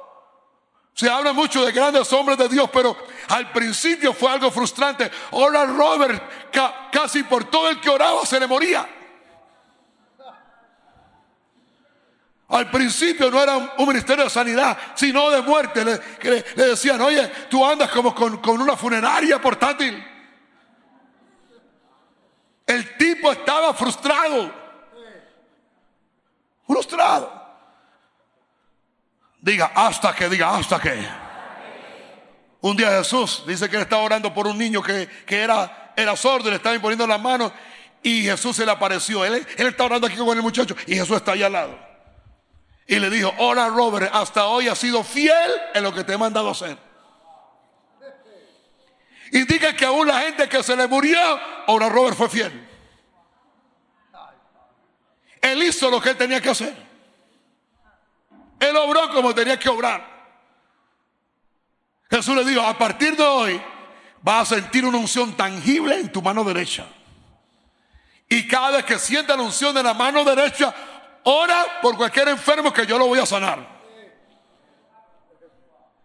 Se habla mucho de grandes hombres de Dios, pero al principio fue algo frustrante. Ahora Robert, casi por todo el que oraba se le moría. Al principio no era un ministerio de sanidad, sino de muerte. Le, decían, oye, tú andas como con una funeraria portátil. El estaba frustrado. Frustrado. Diga, hasta que, diga, hasta que. Un día Jesús dice que él estaba orando por un niño que, era, era sordo le estaba imponiendo las manos y Jesús se le apareció. Él, él está orando aquí con el muchacho y Jesús está ahí al lado. Y le dijo, hola Robert, hasta hoy has sido fiel en lo que te he mandado hacer. Y diga que aún la gente que se le murió, ahora Robert fue fiel. Él hizo lo que él tenía que hacer. Él obró como tenía que obrar. Jesús le dijo, a partir de hoy vas a sentir una unción tangible en tu mano derecha. Y cada vez que sienta la unción de la mano derecha, ora por cualquier enfermo que yo lo voy a sanar.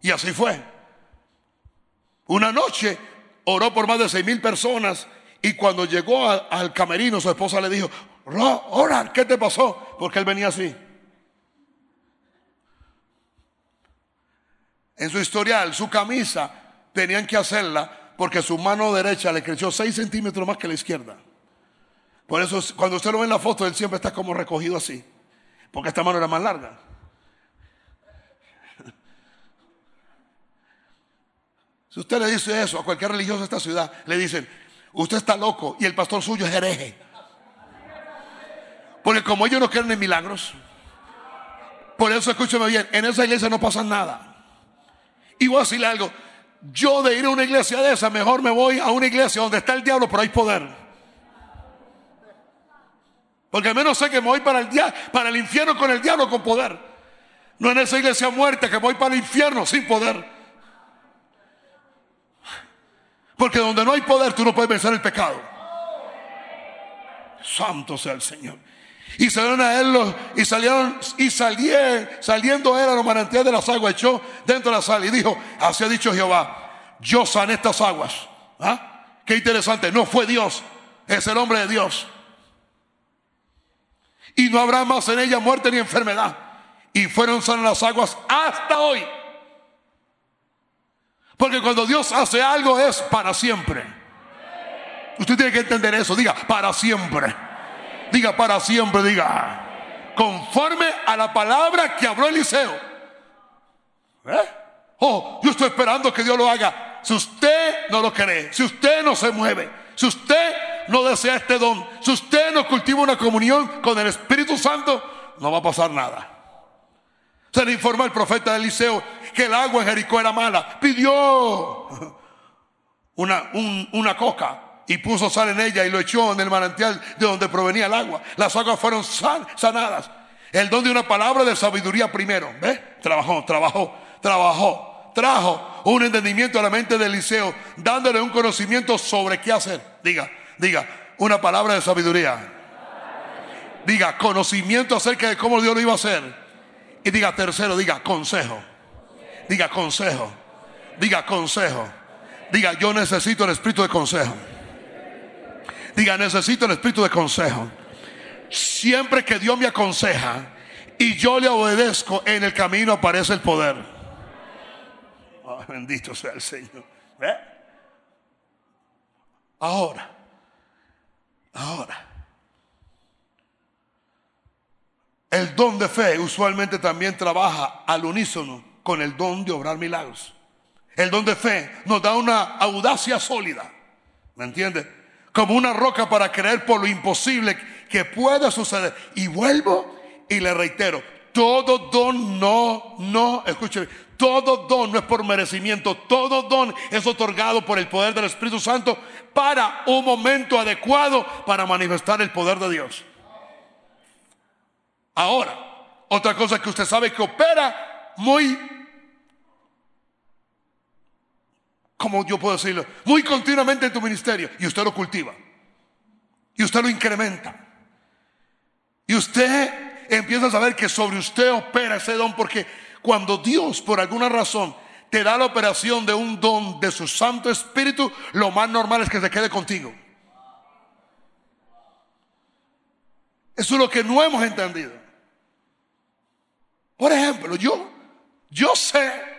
Y así fue. Una noche oró por más de seis mil personas y cuando llegó al camerino su esposa le dijo, ora, ¿qué te pasó? Porque él venía así. En su historial, su camisa, tenían que hacerla porque su mano derecha le creció 6 centímetros más que la izquierda. Por eso, cuando usted lo ve en la foto, él siempre está como recogido así, porque esta mano era más larga. Si usted le dice eso a cualquier religioso de esta ciudad, le dicen, usted está loco y el pastor suyo es hereje. Porque como ellos no creen en milagros, por eso escúcheme bien, en esa iglesia no pasa nada. Y voy a decirle algo, yo de ir a una iglesia de esa, mejor me voy a una iglesia donde está el diablo, pero hay poder. Porque al menos sé que me voy para el, para el infierno con el diablo con poder. No en esa iglesia muerta que voy para el infierno sin poder. Porque donde no hay poder tú no puedes vencer el pecado. Santo sea el Señor. Y salieron a él y salieron y salieron, saliendo él a los manantiales de las aguas, echó dentro de la sal y dijo, así ha dicho Jehová, yo sané estas aguas. ¿Ah? Qué interesante, no fue Dios, es el hombre de Dios. Y no habrá más en ella muerte ni enfermedad. Y fueron sanas las aguas hasta hoy. Porque cuando Dios hace algo es para siempre. Usted tiene que entender eso, diga, para siempre. Diga para siempre, diga. Conforme a la palabra que habló Eliseo. ¿Eh? Oh, yo estoy esperando que Dios lo haga. Si usted no lo cree, si usted no se mueve, si usted no desea este don, si usted no cultiva una comunión con el Espíritu Santo, no va a pasar nada. Se le informa al profeta Eliseo que el agua en Jericó era mala. Pidió una, una coca y puso sal en ella y lo echó en el manantial de donde provenía el agua. Las aguas fueron sanadas. El don de una palabra de sabiduría primero. ¿Ve? Trabajó, trabajó, trabajó. Trajo un entendimiento a la mente de Eliseo, dándole un conocimiento sobre qué hacer. Diga, diga, una palabra de sabiduría. Diga, conocimiento acerca de cómo Dios lo iba a hacer. Y diga, tercero, diga, consejo. Diga, consejo. Diga, consejo. Diga, yo necesito el espíritu de consejo. Diga, necesito el espíritu de consejo. Siempre que Dios me aconseja y yo le obedezco, en el camino aparece el poder. Oh, bendito sea el Señor. Ahora, ahora. El don de fe usualmente también trabaja al unísono con el don de obrar milagros. El don de fe nos da una audacia sólida. ¿Me entiende? Como una roca para creer por lo imposible que pueda suceder. Y vuelvo y le reitero, todo don no, no, escúcheme, todo don no es por merecimiento, todo don es otorgado por el poder del Espíritu Santo para un momento adecuado para manifestar el poder de Dios. Ahora, otra cosa que usted sabe que opera muy, como yo puedo decirlo, muy continuamente en tu ministerio y usted lo cultiva y usted lo incrementa. Y usted empieza a saber que sobre usted opera ese don porque cuando Dios por alguna razón te da la operación de un don de su Santo Espíritu, lo más normal es que se quede contigo. Eso es lo que no hemos entendido. Por ejemplo, yo, yo sé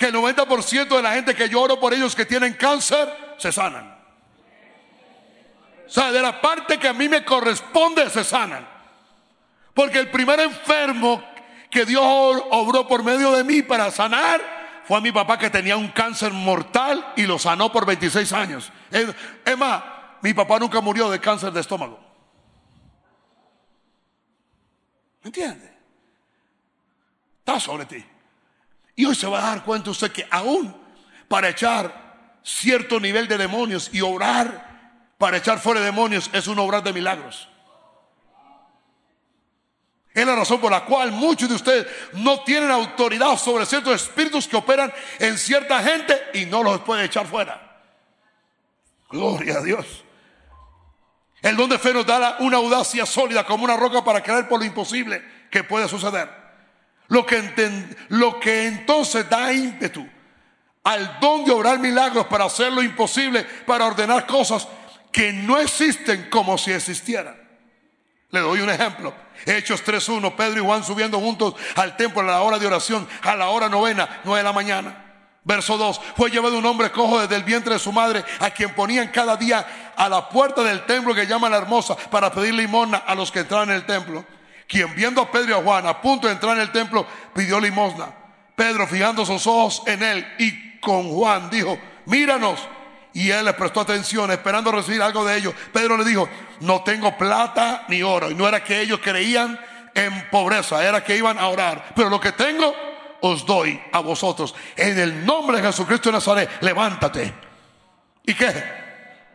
que el 90% de la gente que yo oro por ellos que tienen cáncer, se sanan. O sea, de la parte que a mí me corresponde, se sanan. Porque el primer enfermo que Dios obró por medio de mí para sanar fue a mi papá que tenía un cáncer mortal y lo sanó por 26 años. Es mi papá nunca murió de cáncer de estómago. ¿Me entiende? Está sobre ti. Y hoy se va a dar cuenta usted que aún para echar cierto nivel de demonios y orar para echar fuera demonios es un obrar de milagros. Es la razón por la cual muchos de ustedes no tienen autoridad sobre ciertos espíritus que operan en cierta gente y no los puede echar fuera. Gloria a Dios. El don de fe nos da una audacia sólida como una roca para creer por lo imposible que puede suceder. Lo que, entonces da ímpetu al don de obrar milagros para hacer lo imposible, para ordenar cosas que no existen como si existieran. Le doy un ejemplo. Hechos 3.1, Pedro y Juan subiendo juntos al templo a la hora de oración, a la hora novena, nueve de la mañana. Verso 2, fue llevado un hombre cojo desde el vientre de su madre, a quien ponían cada día a la puerta del templo que llama la hermosa, para pedir limosna a los que entraban en el templo. Quien viendo a Pedro y a Juan a punto de entrar en el templo, pidió limosna. Pedro, fijando sus ojos en él y con Juan, dijo, míranos. Y él les prestó atención, esperando recibir algo de ellos. Pedro le dijo, no tengo plata ni oro. Y no era que ellos creían en pobreza, era que iban a orar. Pero lo que tengo, os doy a vosotros. En el nombre de Jesucristo de Nazaret, levántate. ¿Y qué?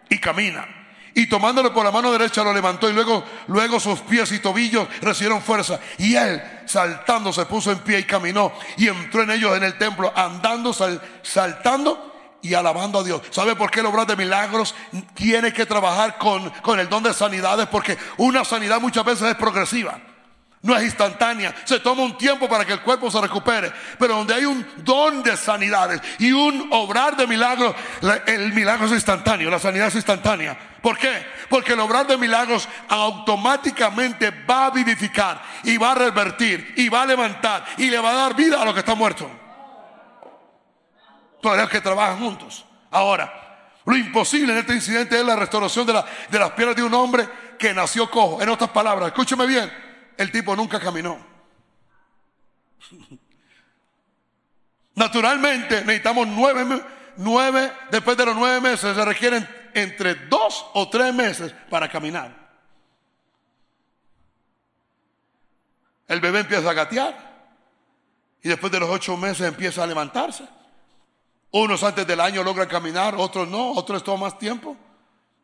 Y camina. Y tomándole por la mano derecha lo levantó y luego, luego sus pies y tobillos recibieron fuerza. Y él, saltando, se puso en pie y caminó y entró en ellos en el templo, andando, saltando y alabando a Dios. ¿Sabe por qué el obrar de milagros tiene que trabajar con, con el don de sanidades? Porque una sanidad muchas veces es progresiva. No es instantánea. Se toma un tiempo para que el cuerpo se recupere. Pero donde hay un don de sanidades y un obrar de milagros, el milagro es instantáneo, la sanidad es instantánea. ¿Por qué? Porque el obrar de milagros automáticamente va a vivificar y va a revertir y va a levantar y le va a dar vida a lo que está muerto los que trabajan juntos. Ahora, lo imposible en este incidente es la restauración de, de las piernas de un hombre que nació cojo. En otras palabras, escúcheme bien, el tipo nunca caminó. Naturalmente necesitamos nueve, nueve, después de los nueve meses se requieren entre dos o tres meses para caminar. El bebé empieza a gatear y después de los ocho meses empieza a levantarse. Unos antes del año logran caminar, otros no, otros toma más tiempo.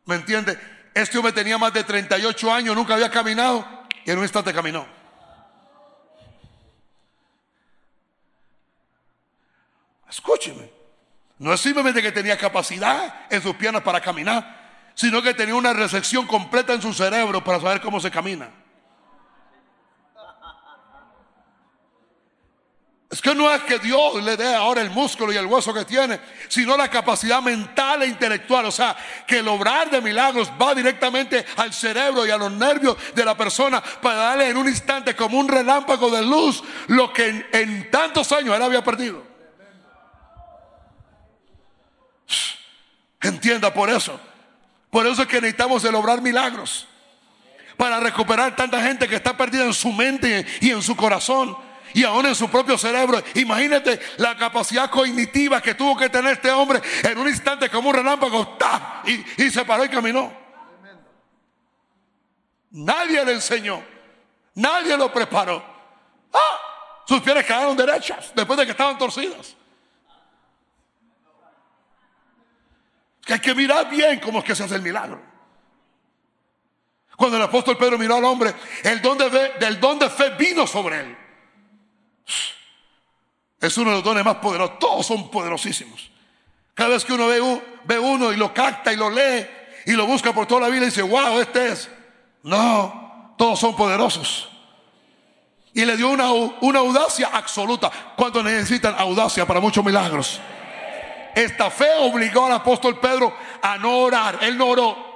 ¿Me entiende? Este hombre tenía más de 38 años, nunca había caminado y en un instante caminó. Escúcheme. No es simplemente que tenía capacidad en sus piernas para caminar, sino que tenía una recepción completa en su cerebro para saber cómo se camina. Es que no es que Dios le dé ahora el músculo y el hueso que tiene, sino la capacidad mental e intelectual. O sea, que el obrar de milagros va directamente al cerebro y a los nervios de la persona para darle en un instante como un relámpago de luz lo que en, tantos años él había perdido. Entienda por eso. Por eso es que necesitamos el obrar milagros. Para recuperar tanta gente que está perdida en su mente y en su corazón y aún en su propio cerebro. Imagínate la capacidad cognitiva que tuvo que tener este hombre en un instante como un relámpago Y, se paró y caminó. Nadie le enseñó. Nadie lo preparó. ¡Ah! Sus piernas quedaron derechas después de que estaban torcidas. Que hay que mirar bien cómo es que se hace el milagro. Cuando el apóstol Pedro miró al hombre, el don de del don de fe vino sobre él. Es uno de los dones más poderosos. Todos son poderosísimos. Cada vez que uno ve, uno y lo capta y lo lee y lo busca por toda la vida y dice, wow, este es. No, todos son poderosos. Y le dio una, audacia absoluta. ¿Cuántos necesitan audacia para muchos milagros? Esta fe obligó al apóstol Pedro a no orar. Él no oró.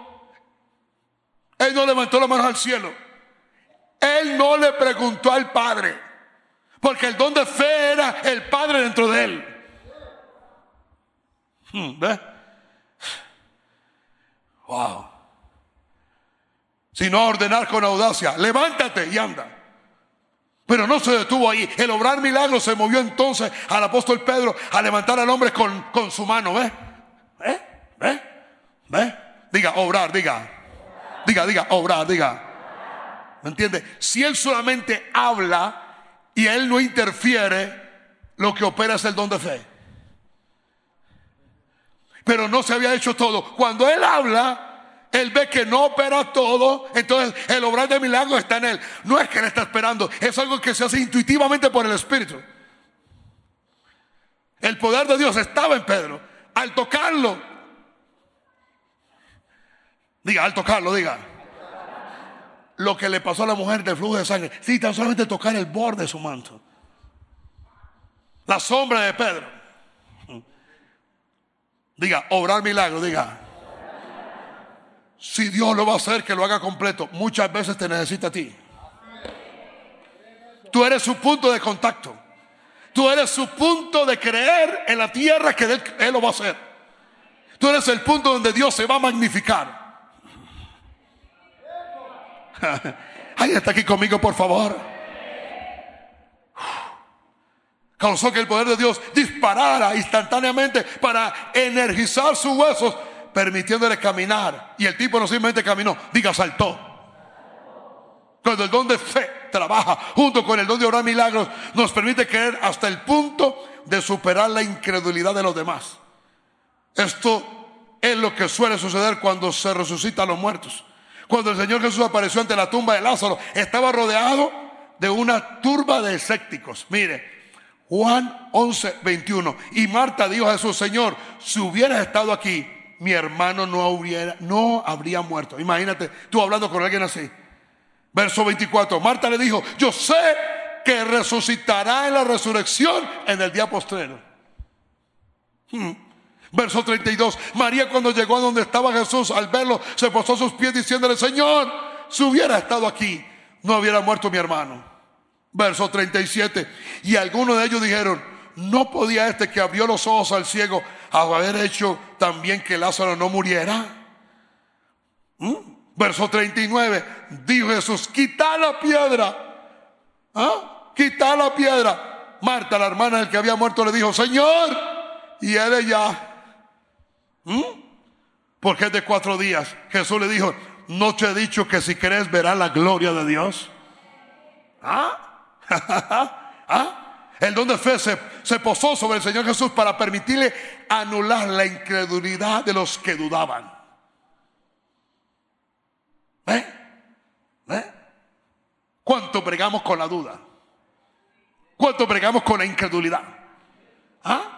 Él no levantó las manos al cielo. Él no le preguntó al Padre. Porque el don de fe era el Padre dentro de él. Hmm, ¿Ve? Wow. Sino ordenar con audacia. Levántate y anda. Pero no se detuvo ahí. El obrar milagros se movió entonces al apóstol Pedro a levantar al hombre con, con su mano. ¿Ve? ¿Ve? ¿Ve? ¿Ve? Diga, obrar, diga. Diga, diga, obrar, diga. ¿Me entiende? Si él solamente habla y él no interfiere, lo que opera es el don de fe. Pero no se había hecho todo. Cuando él habla, él ve que no opera todo, entonces el obrar de milagros está en él. No es que él está esperando, es algo que se hace intuitivamente por el Espíritu. El poder de Dios estaba en Pedro. Al tocarlo, diga, al tocarlo, diga. Lo que le pasó a la mujer del flujo de sangre, sí, tan solamente tocar el borde de su manto. La sombra de Pedro. Diga, obrar milagro, diga. Si Dios lo va a hacer, que lo haga completo. Muchas veces te necesita a ti. Tú eres su punto de contacto. Tú eres su punto de creer en la tierra que él, él lo va a hacer. Tú eres el punto donde Dios se va a magnificar. ¿Alguien está aquí conmigo, por favor? Causó que el poder de Dios disparara instantáneamente para energizar sus huesos permitiéndole caminar. Y el tipo no simplemente caminó, diga saltó. Cuando el don de fe trabaja junto con el don de orar milagros, nos permite creer hasta el punto de superar la incredulidad de los demás. Esto es lo que suele suceder cuando se resucitan los muertos. Cuando el Señor Jesús apareció ante la tumba de Lázaro, estaba rodeado de una turba de escépticos. Mire, Juan 11, 21. Y Marta dijo a Jesús, Señor, si hubieras estado aquí, mi hermano no, hubiera, no habría muerto. Imagínate tú hablando con alguien así. Verso 24. Marta le dijo, yo sé que resucitará en la resurrección en el día postrero. Hmm. Verso 32. María cuando llegó a donde estaba Jesús, al verlo, se posó sus pies diciéndole, Señor, si hubiera estado aquí, no hubiera muerto mi hermano. Verso 37. Y algunos de ellos dijeron, no podía este que abrió los ojos al ciego haber hecho también que Lázaro no muriera. ¿Mm? Verso 39, dijo Jesús, quita la piedra. ¿Ah? Quita la piedra. Marta, la hermana del que había muerto, le dijo, Señor, y él ya. ¿Mm? Porque es de cuatro días. Jesús le dijo, no te he dicho que si crees verás la gloria de Dios. ¿Ah? ¿Ah? El don de fe se, posó sobre el Señor Jesús para permitirle anular la incredulidad de los que dudaban. ¿Eh? ¿Eh? ¿Cuánto bregamos con la duda? ¿Cuánto bregamos con la incredulidad? ¿Ah?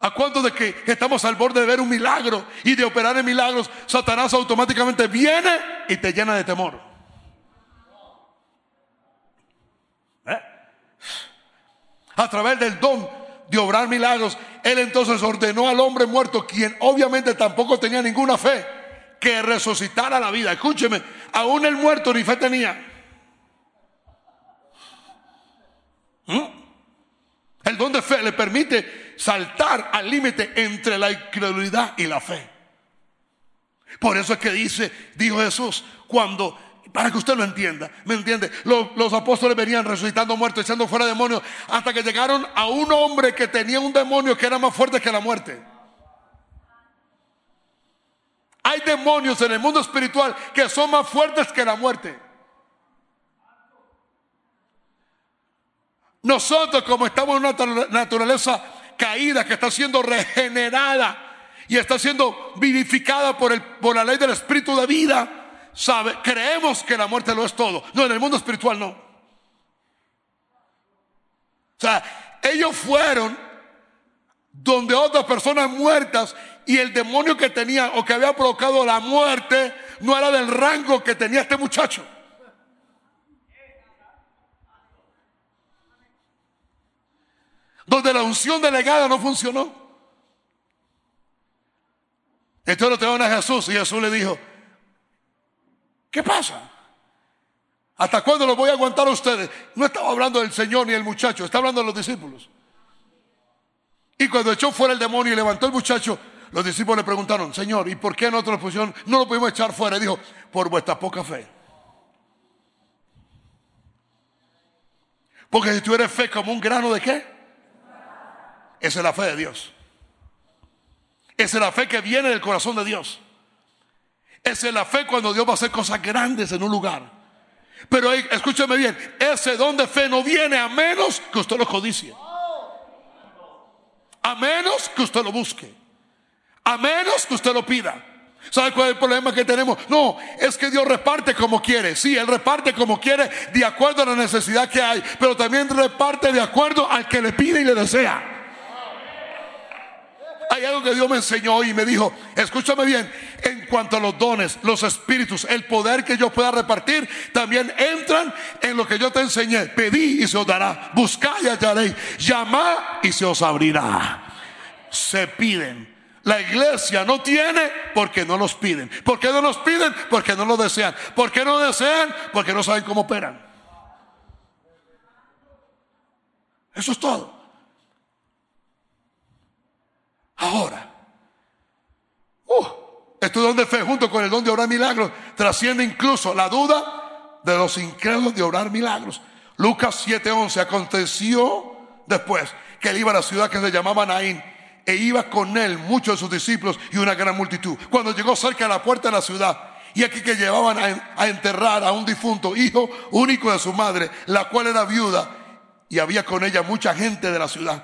¿A cuánto de que estamos al borde de ver un milagro y de operar en milagros, Satanás automáticamente viene y te llena de temor? a través del don de obrar milagros, él entonces ordenó al hombre muerto, quien obviamente tampoco tenía ninguna fe, que resucitara la vida. Escúcheme, aún el muerto ni fe tenía. ¿Mm? El don de fe le permite saltar al límite entre la incredulidad y la fe. Por eso es que dice, dijo Jesús, cuando, para que usted lo entienda, ¿me entiende? Los, apóstoles venían resucitando muertos, echando fuera demonios, hasta que llegaron a un hombre que tenía un demonio que era más fuerte que la muerte. Hay demonios en el mundo espiritual que son más fuertes que la muerte. Nosotros como estamos en una naturaleza caída que está siendo regenerada y está siendo vivificada por, el, por la ley del espíritu de vida, ¿sabe? Creemos que la muerte lo es todo. No, en el mundo espiritual no. O sea, ellos fueron donde otras personas muertas y el demonio que tenía o que había provocado la muerte no era del rango que tenía este muchacho. Donde la unción delegada no funcionó. Entonces lo trajeron a Jesús y Jesús le dijo, ¿qué pasa? ¿Hasta cuándo lo voy a aguantar a ustedes? No estaba hablando del Señor ni del muchacho, está hablando de los discípulos. Y cuando echó fuera el demonio y levantó el muchacho, los discípulos le preguntaron, Señor, ¿y por qué otra posición no lo pudimos echar fuera? Y dijo, por vuestra poca fe. Porque si tú eres fe como un grano de qué? Esa es la fe de Dios. Esa es la fe que viene del corazón de Dios. Esa es la fe cuando Dios va a hacer cosas grandes en un lugar. Pero escúcheme bien, ese don de fe no viene a menos que usted lo codicie. A menos que usted lo busque. A menos que usted lo pida. ¿Sabe cuál es el problema que tenemos? No, es que Dios reparte como quiere. Sí, Él reparte como quiere de acuerdo a la necesidad que hay. Pero también reparte de acuerdo al que le pide y le desea. Hay algo que Dios me enseñó y me dijo, escúchame bien, en cuanto a los dones, los espíritus, el poder que yo pueda repartir, también entran en lo que yo te enseñé. Pedí y se os dará, buscad y hallaréis, llamad y se os abrirá. Se piden. La iglesia no tiene porque no los piden. ¿Por qué no los piden? Porque no lo desean. ¿Por qué no desean? Porque no saben cómo operan. Eso es todo. Ahora, uh, este fe junto con el don de orar milagros trasciende incluso la duda de los incrédulos de orar milagros. Lucas 7:11 aconteció después que él iba a la ciudad que se llamaba Naín e iba con él muchos de sus discípulos y una gran multitud. Cuando llegó cerca de la puerta de la ciudad, y aquí que llevaban a enterrar a un difunto hijo único de su madre, la cual era viuda, y había con ella mucha gente de la ciudad.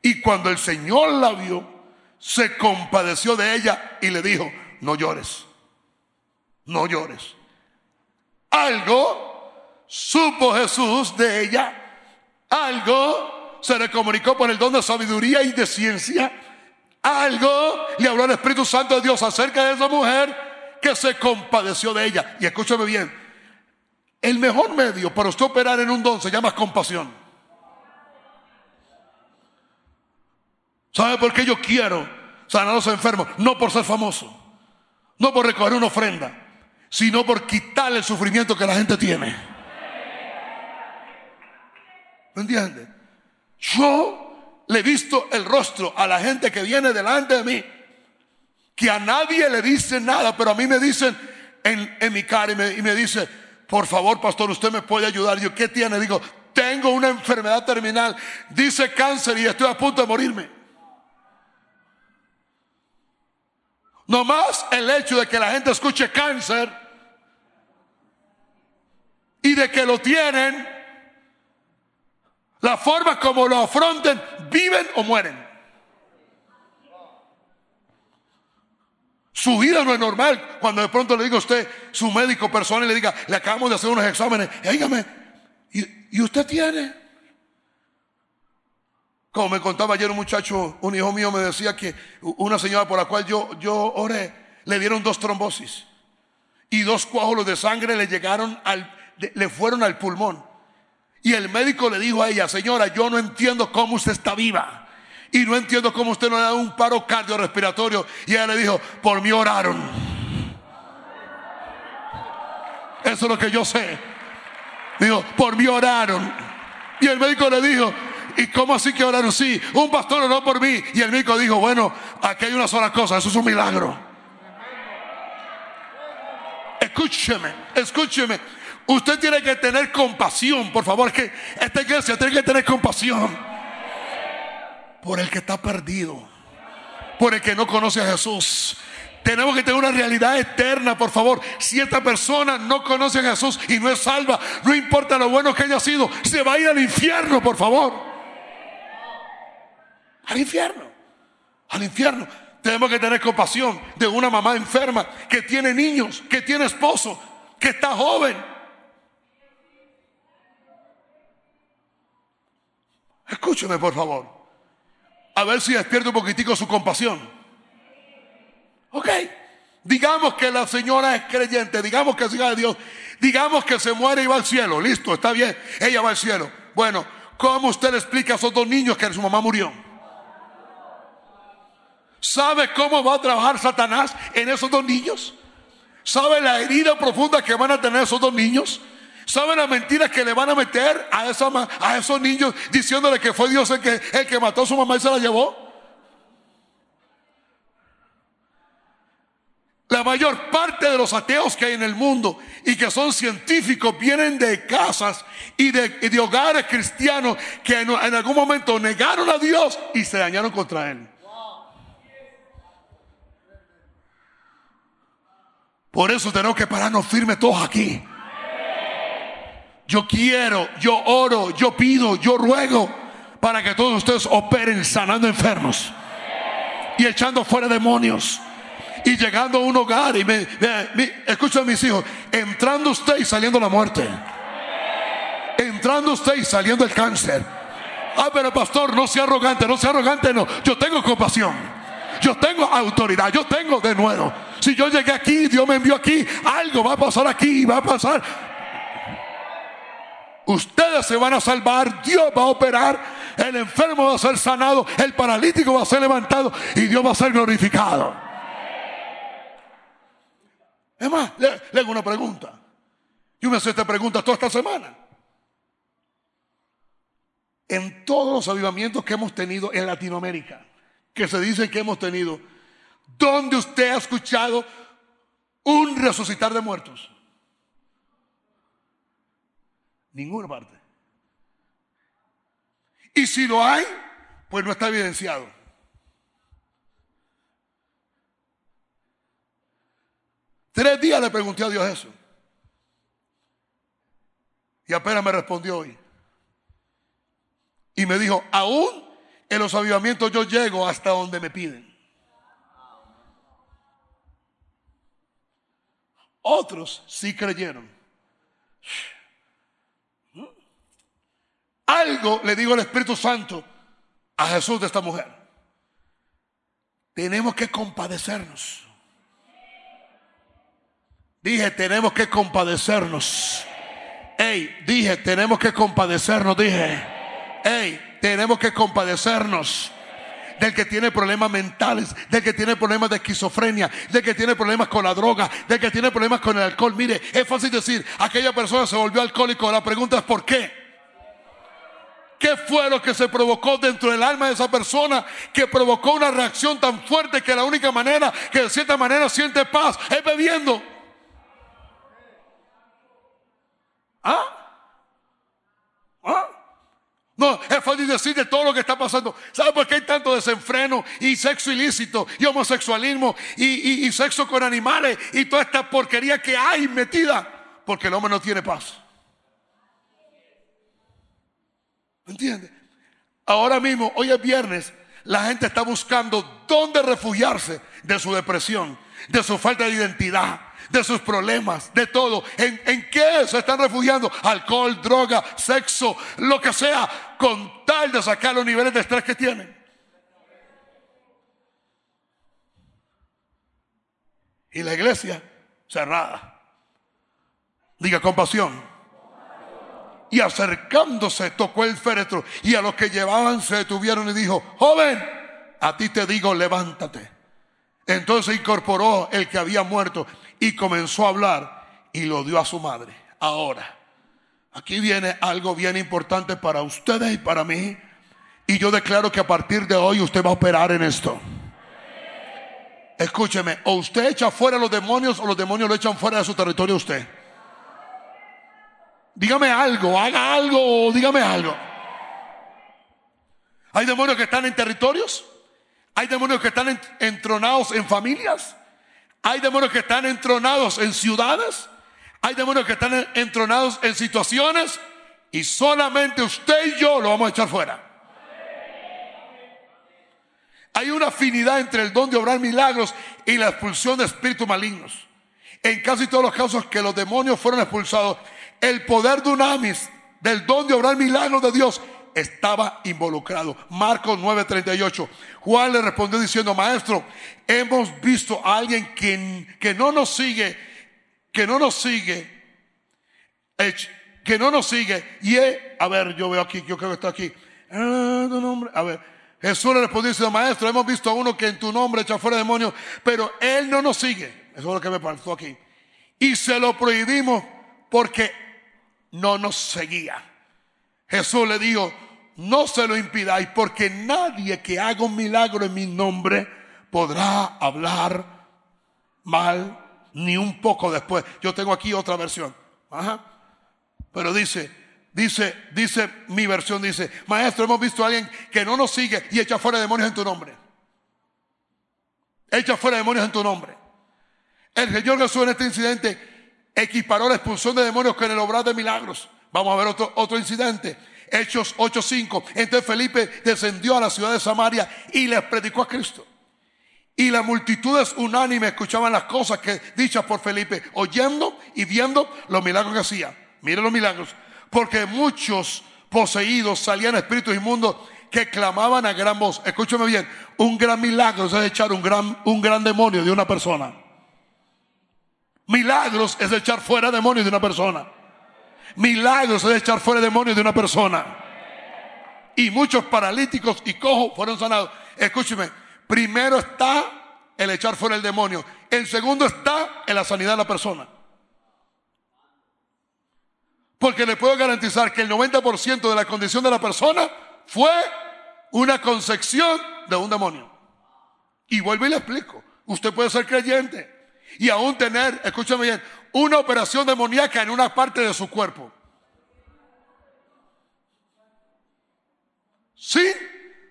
Y cuando el Señor la vio, se compadeció de ella y le dijo, no llores, no llores. Algo supo Jesús de ella, algo se le comunicó por el don de sabiduría y de ciencia, algo le habló el Espíritu Santo de Dios acerca de esa mujer que se compadeció de ella. Y escúchame bien, el mejor medio para usted operar en un don se llama compasión. ¿Sabe por qué yo quiero sanar a los enfermos? No por ser famoso, no por recoger una ofrenda, sino por quitarle el sufrimiento que la gente tiene. ¿Me entiende? Yo le he visto el rostro a la gente que viene delante de mí, que a nadie le dice nada, pero a mí me dicen en, mi cara y me, y me dice, por favor, pastor, usted me puede ayudar. Yo, ¿qué tiene? Digo, tengo una enfermedad terminal, dice cáncer y estoy a punto de morirme. No más el hecho de que la gente escuche cáncer y de que lo tienen, la forma como lo afronten, viven o mueren. Su vida no es normal. Cuando de pronto le diga a usted, su médico personal, le diga, le acabamos de hacer unos exámenes, dígame, ¿y, ¿y usted tiene? Como me contaba ayer un muchacho, un hijo mío me decía que una señora por la cual yo, yo oré, le dieron dos trombosis y dos coágulos de sangre le llegaron al, le fueron al pulmón. Y el médico le dijo a ella, señora, yo no entiendo cómo usted está viva. Y no entiendo cómo usted no le da un paro cardiorrespiratorio. Y ella le dijo, por mí oraron. Eso es lo que yo sé. Dijo, por mí oraron. Y el médico le dijo, ¿Y cómo así que oraron? Sí, un pastor oró por mí. Y el médico dijo, bueno, aquí hay una sola cosa, eso es un milagro. Escúcheme, escúcheme. Usted tiene que tener compasión, por favor, que esta iglesia tiene que tener compasión por el que está perdido, por el que no conoce a Jesús. Tenemos que tener una realidad eterna, por favor. Si esta persona no conoce a Jesús y no es salva, no importa lo bueno que haya sido, se va a ir al infierno, por favor. Al infierno. Al infierno. Tenemos que tener compasión de una mamá enferma que tiene niños, que tiene esposo, que está joven. Escúcheme, por favor. A ver si despierta un poquitico su compasión. Ok. Digamos que la señora es creyente, digamos que es hija de Dios, digamos que se muere y va al cielo. Listo, está bien. Ella va al cielo. Bueno, ¿cómo usted le explica a esos dos niños que su mamá murió? ¿Sabe cómo va a trabajar Satanás en esos dos niños? ¿Sabe la herida profunda que van a tener esos dos niños? ¿Sabe las mentiras que le van a meter a, esa, a esos niños diciéndole que fue Dios el que, el que mató a su mamá y se la llevó? La mayor parte de los ateos que hay en el mundo y que son científicos vienen de casas y de, hogares cristianos que en, en, algún momento negaron a Dios y se dañaron contra Él. Por eso tenemos que pararnos firmes todos aquí. Yo quiero, yo oro, yo pido, yo ruego para que todos ustedes operen sanando enfermos y echando fuera demonios y llegando a un hogar y me, me, escuchen mis hijos, entrando usted y saliendo la muerte. Entrando usted y saliendo el cáncer. Ah, pero pastor, no sea arrogante, no sea arrogante, no. Yo tengo compasión. Yo tengo autoridad, yo tengo de nuevo. Si yo llegué aquí, Dios me envió aquí, algo va a pasar aquí, va a pasar. Ustedes se van a salvar, Dios va a operar, el enfermo va a ser sanado, el paralítico va a ser levantado y Dios va a ser glorificado. Es más, le, le hago una pregunta. Yo me hice esta pregunta toda esta semana. En todos los avivamientos que hemos tenido en Latinoamérica, que se dice que hemos tenido, ¿dónde usted ha escuchado un resucitar de muertos? Ninguna parte. Y si lo hay, pues no está evidenciado. Tres días le pregunté a Dios eso. Y apenas me respondió hoy. Y me dijo, aún en los avivamientos yo llego hasta donde me piden. Otros sí creyeron. Algo le digo al Espíritu Santo a Jesús de esta mujer. Tenemos que compadecernos. Dije, tenemos que compadecernos. Ey, dije, tenemos que compadecernos. Dije, ey, tenemos que compadecernos del que tiene problemas mentales, del que tiene problemas de esquizofrenia, del que tiene problemas con la droga, del que tiene problemas con el alcohol. Mire, es fácil decir, aquella persona se volvió alcohólico. La pregunta es ¿por qué? ¿Qué fue lo que se provocó dentro del alma de esa persona que provocó una reacción tan fuerte que la única manera que de cierta manera siente paz es bebiendo? ¿Ah? ¿Ah? No, es fácil decir de todo lo que está pasando. ¿Sabe por qué hay tanto desenfreno y sexo ilícito y homosexualismo y, y, sexo con animales y toda esta porquería que hay metida? Porque el hombre no tiene paz. ¿Entiende? Ahora mismo, hoy es viernes, la gente está buscando dónde refugiarse de su depresión, de su falta de identidad, de sus problemas, de todo. ¿En, ¿En, qué se están refugiando? Alcohol, droga, sexo, lo que sea, con tal de sacar los niveles de estrés que tienen. Y la iglesia cerrada. Diga compasión y acercándose tocó el féretro y a los que llevaban se detuvieron y dijo, joven, a ti te digo, levántate. Entonces incorporó el que había muerto y comenzó a hablar y lo dio a su madre. Ahora, aquí viene algo bien importante para ustedes y para mí. Y yo declaro que a partir de hoy usted va a operar en esto. Escúcheme, o usted echa fuera los demonios o los demonios lo echan fuera de su territorio a usted. Dígame algo, haga algo, dígame algo. Hay demonios que están en territorios, hay demonios que están entronados en familias, Hay demonios que están entronados en ciudades. Hay demonios que están entronados en situaciones. Y solamente usted y yo lo vamos a echar fuera. Hay una afinidad entre el don de obrar milagros y la expulsión de espíritus malignos. En casi todos los casos que los demonios fueron expulsados, el poder de Unamis, del don de obrar milagros de Dios, estaba involucrado. Marcos 9:38. Juan le respondió diciendo, maestro, hemos visto a alguien que, que no nos sigue, que no nos sigue, que no nos sigue. Y a ver, yo veo aquí, yo creo que está aquí. Ah, a ver, Jesús le respondió diciendo, maestro, hemos visto a uno que en tu nombre echa fuera demonios, pero él no nos sigue. Eso es lo que me pasó aquí. Y se lo prohibimos porque no nos seguía. Jesús le dijo, no se lo impidáis, porque nadie que haga un milagro en mi nombre podrá hablar mal ni un poco después. Yo tengo aquí otra versión. Ajá. Pero dice, dice, dice, mi versión dice, maestro, hemos visto a alguien que no nos sigue y echa fuera demonios en tu nombre. Echa fuera demonios en tu nombre. El Señor Jesús en este incidente equiparó la expulsión de demonios con el obrar de milagros. Vamos a ver otro, otro incidente. Hechos 8:5. Entonces Felipe descendió a la ciudad de Samaria y les predicó a Cristo. Y las multitudes unánimes escuchaban las cosas que dichas por Felipe, oyendo y viendo los milagros que hacía. Miren los milagros. Porque muchos poseídos salían espíritus inmundos que clamaban a gran voz. Escúchame bien, un gran milagro es echar un gran, un gran demonio de una persona. Milagros es echar fuera demonios de una persona. Milagros es echar fuera demonios de una persona. Y muchos paralíticos y cojos fueron sanados. Escúcheme, primero está el echar fuera el demonio. El segundo está en la sanidad de la persona. Porque le puedo garantizar que el 90% de la condición de la persona fue una concepción de un demonio. Y vuelvo y le explico. Usted puede ser creyente y aún tener, escúchame bien, una operación demoníaca en una parte de su cuerpo. Sin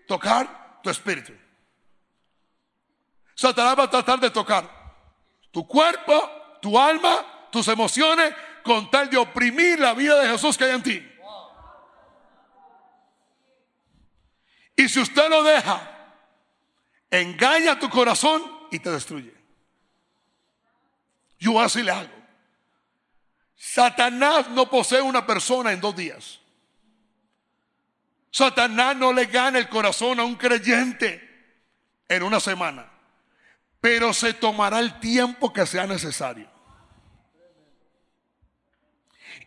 tocar tu espíritu. Satanás va a tratar de tocar tu cuerpo, tu alma, tus emociones, con tal de oprimir la vida de Jesús que hay en ti. Y si usted lo deja, engaña tu corazón y te destruye. Yo voy a decirle algo. Satanás no posee una persona en dos días. Satanás no le gana el corazón a un creyente en una semana. Pero se tomará el tiempo que sea necesario.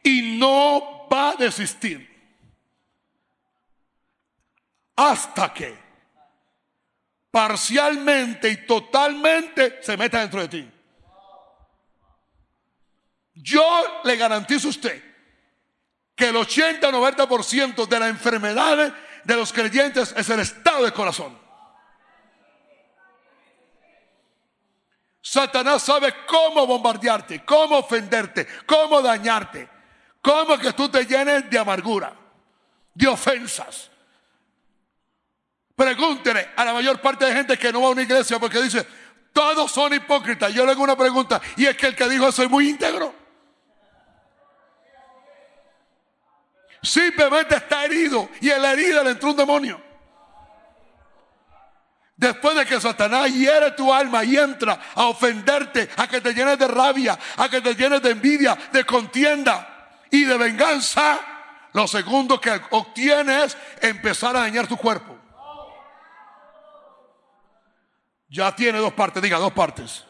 Y no va a desistir hasta que parcialmente y totalmente se meta dentro de ti. Yo le garantizo a usted que el 80-90% de las enfermedades de los creyentes es el estado de corazón. Satanás sabe cómo bombardearte, cómo ofenderte, cómo dañarte, cómo que tú te llenes de amargura, de ofensas. Pregúntele a la mayor parte de gente que no va a una iglesia porque dice, todos son hipócritas. Yo le hago una pregunta y es que el que dijo es muy íntegro. Simplemente está herido y en la herida le entró un demonio. Después de que Satanás hiere tu alma y entra a ofenderte, a que te llenes de rabia, a que te llenes de envidia, de contienda y de venganza, lo segundo que obtiene es empezar a dañar tu cuerpo. Ya tiene dos partes, diga dos partes.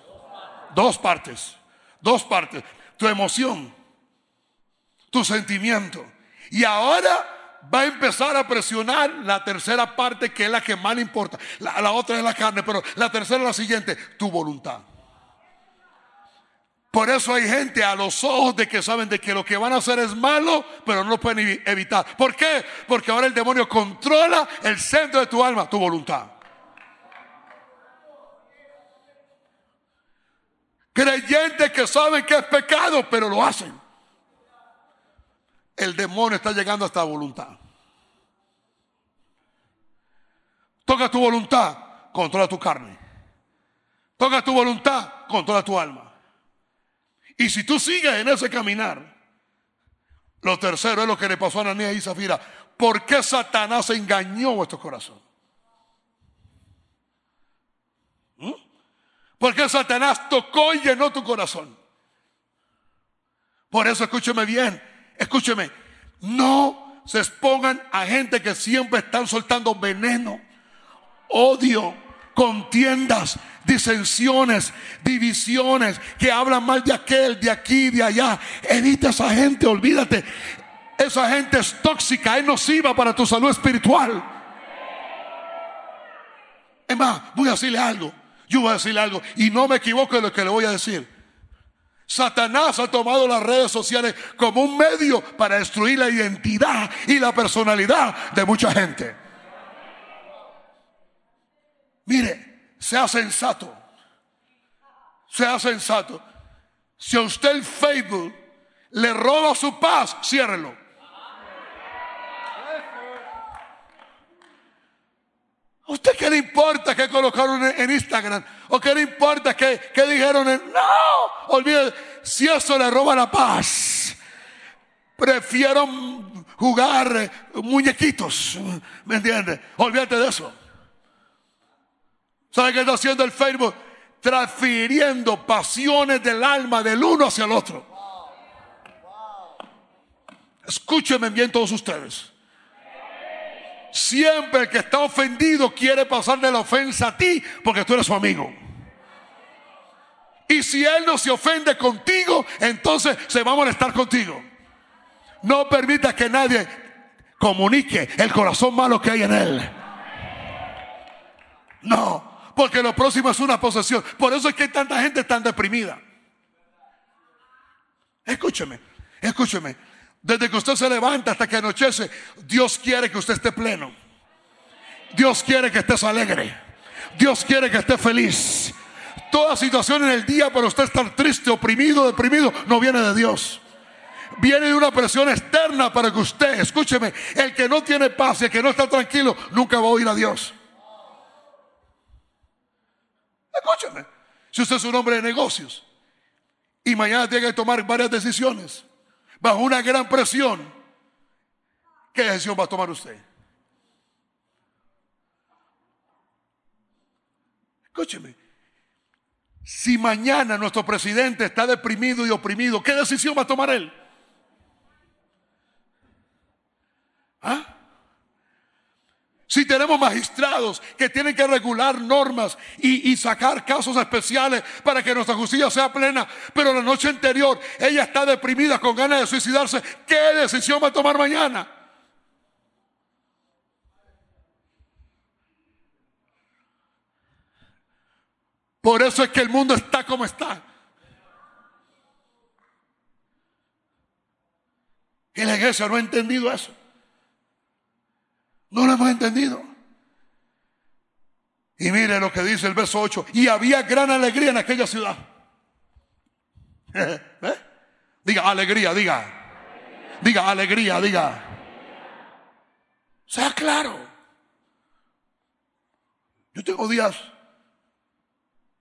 Dos partes. Dos partes. Tu emoción, tu sentimiento y ahora va a empezar a presionar la tercera parte que es la que más le importa. La, otra es la carne, pero la tercera es la siguiente, tu voluntad. Por eso hay gente a los ojos de que saben de que lo que van a hacer es malo, pero no lo pueden evitar. ¿Por qué? Porque ahora el demonio controla el centro de tu alma, tu voluntad. Creyentes que saben que es pecado, pero lo hacen el demonio está llegando hasta voluntad. Toca tu voluntad, controla tu carne. Toca tu voluntad, con toda tu alma. Y si tú sigues en ese caminar, lo tercero es lo que le pasó a Ananías y Zafira. ¿Por qué Satanás engañó vuestro corazón? ¿Mm? ¿Por qué Satanás tocó y llenó tu corazón? Por eso escúcheme bien, escúcheme, no se expongan a gente que siempre están soltando veneno, odio, contiendas, disensiones, divisiones, que hablan mal de aquel, de aquí, de allá. Evita esa gente, olvídate. Esa gente es tóxica, es nociva para tu salud espiritual. Es más, voy a decirle algo. Yo voy a decirle algo y no me equivoco en lo que le voy a decir. Satanás ha tomado las redes sociales como un medio para destruir la identidad y la personalidad de mucha gente. Mire, sea sensato. Sea sensato. Si a usted el Facebook le roba su paz, ciérrelo. ¿A usted qué le importa que colocaron en Instagram? ¿O qué le importa que, dijeron en... No, olvide, si eso le roba la paz, prefiero jugar muñequitos. ¿Me entiende? Olvídate de eso. ¿Sabe qué está haciendo el Facebook? Transfiriendo pasiones del alma del uno hacia el otro. Escúchenme bien todos ustedes. Siempre el que está ofendido quiere pasarle la ofensa a ti porque tú eres su amigo. Y si él no se ofende contigo, entonces se va a molestar contigo. No permita que nadie comunique el corazón malo que hay en él. No, porque lo próximo es una posesión. Por eso es que hay tanta gente tan deprimida. Escúcheme, escúcheme. Desde que usted se levanta hasta que anochece, Dios quiere que usted esté pleno. Dios quiere que estés alegre. Dios quiere que esté feliz. Toda situación en el día para usted estar triste, oprimido, deprimido, no viene de Dios. Viene de una presión externa para que usted, escúcheme, el que no tiene paz y el que no está tranquilo, nunca va a oír a Dios. Escúcheme. Si usted es un hombre de negocios y mañana tiene que tomar varias decisiones bajo una gran presión, ¿qué decisión va a tomar usted? Escúcheme. Si mañana nuestro presidente está deprimido y oprimido, ¿qué decisión va a tomar él? ¿Ah? Si tenemos magistrados que tienen que regular normas y, sacar casos especiales para que nuestra justicia sea plena, pero la noche anterior ella está deprimida con ganas de suicidarse, ¿qué decisión va a tomar mañana? Por eso es que el mundo está como está. Y la iglesia no ha entendido eso. No lo hemos entendido. Y mire lo que dice el verso 8. Y había gran alegría en aquella ciudad. ¿Eh? Diga alegría, diga. Diga alegría, diga. Sea claro. Yo tengo días.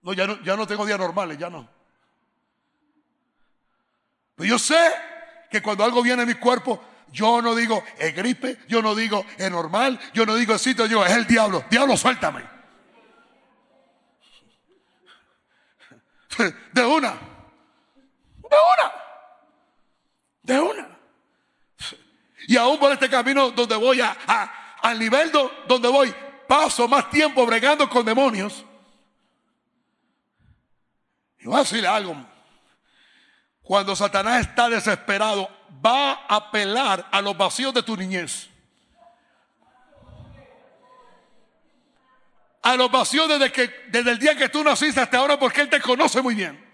No ya, no, ya no tengo días normales, ya no. Pero yo sé que cuando algo viene a mi cuerpo, yo no digo es gripe, yo no digo es normal, yo no digo es yo es el diablo. Diablo, suéltame. De una. De una. De una. Y aún por este camino donde voy a, al nivel donde voy, paso más tiempo bregando con demonios. Y voy a decirle algo. Cuando Satanás está desesperado, va a apelar a los vacíos de tu niñez. A los vacíos desde, que, desde el día que tú naciste hasta ahora porque Él te conoce muy bien.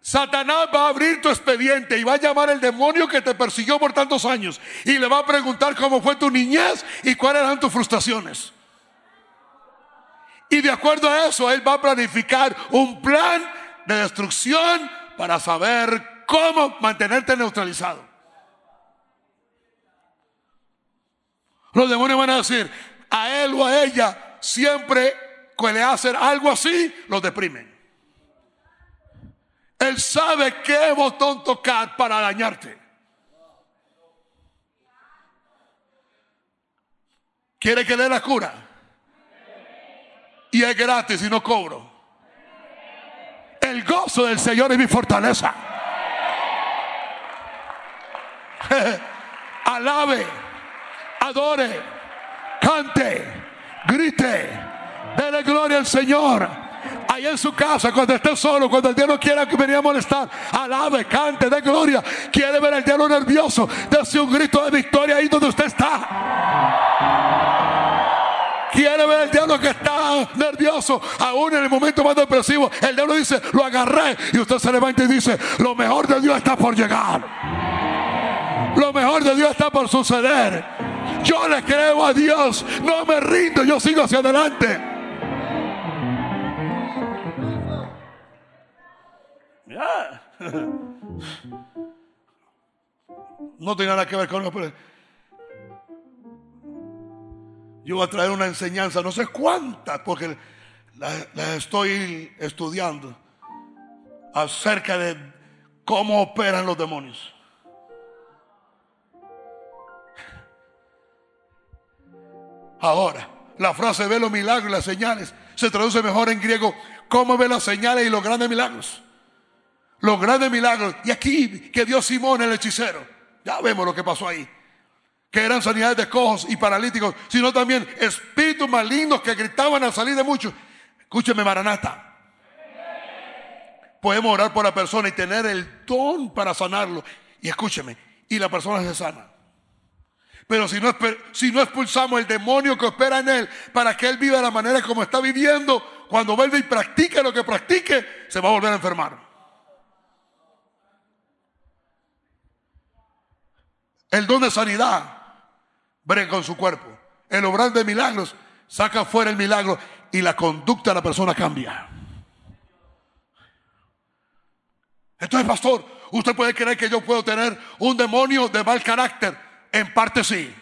Satanás va a abrir tu expediente y va a llamar al demonio que te persiguió por tantos años y le va a preguntar cómo fue tu niñez y cuáles eran tus frustraciones. Y de acuerdo a eso, Él va a planificar un plan de destrucción para saber cómo mantenerte neutralizado. Los demonios van a decir, a él o a ella, siempre que le hacen algo así, los deprimen. Él sabe qué botón tocar para dañarte. ¿Quiere que dé la cura? Y es gratis y no cobro. El gozo del Señor es mi fortaleza. Alabe, adore, cante, grite, dele gloria al Señor. Ahí en su casa, cuando esté solo, cuando el diablo quiera que venga a molestar, alabe, cante, dé gloria. Quiere ver al diablo nervioso, dése un grito de victoria ahí donde usted está. Quiere ver el diablo que está nervioso, aún en el momento más depresivo. El diablo dice, lo agarré. Y usted se levanta y dice, lo mejor de Dios está por llegar. Lo mejor de Dios está por suceder. Yo le creo a Dios. No me rindo, yo sigo hacia adelante. No tiene nada que ver con los... Yo voy a traer una enseñanza, no sé cuántas, porque las la estoy estudiando acerca de cómo operan los demonios. Ahora, la frase ve los milagros y las señales se traduce mejor en griego, cómo ve las señales y los grandes milagros. Los grandes milagros. Y aquí que dio Simón el hechicero. Ya vemos lo que pasó ahí que eran sanidades de cojos y paralíticos, sino también espíritus malignos que gritaban al salir de muchos. Escúcheme, Maranata. Podemos orar por la persona y tener el don para sanarlo. Y escúcheme, y la persona se sana. Pero si no, si no expulsamos el demonio que opera en él para que él viva de la manera como está viviendo, cuando vuelve y practique lo que practique, se va a volver a enfermar. El don de sanidad brega con su cuerpo. El obrar de milagros saca fuera el milagro y la conducta de la persona cambia. Entonces, pastor, usted puede creer que yo puedo tener un demonio de mal carácter. En parte sí.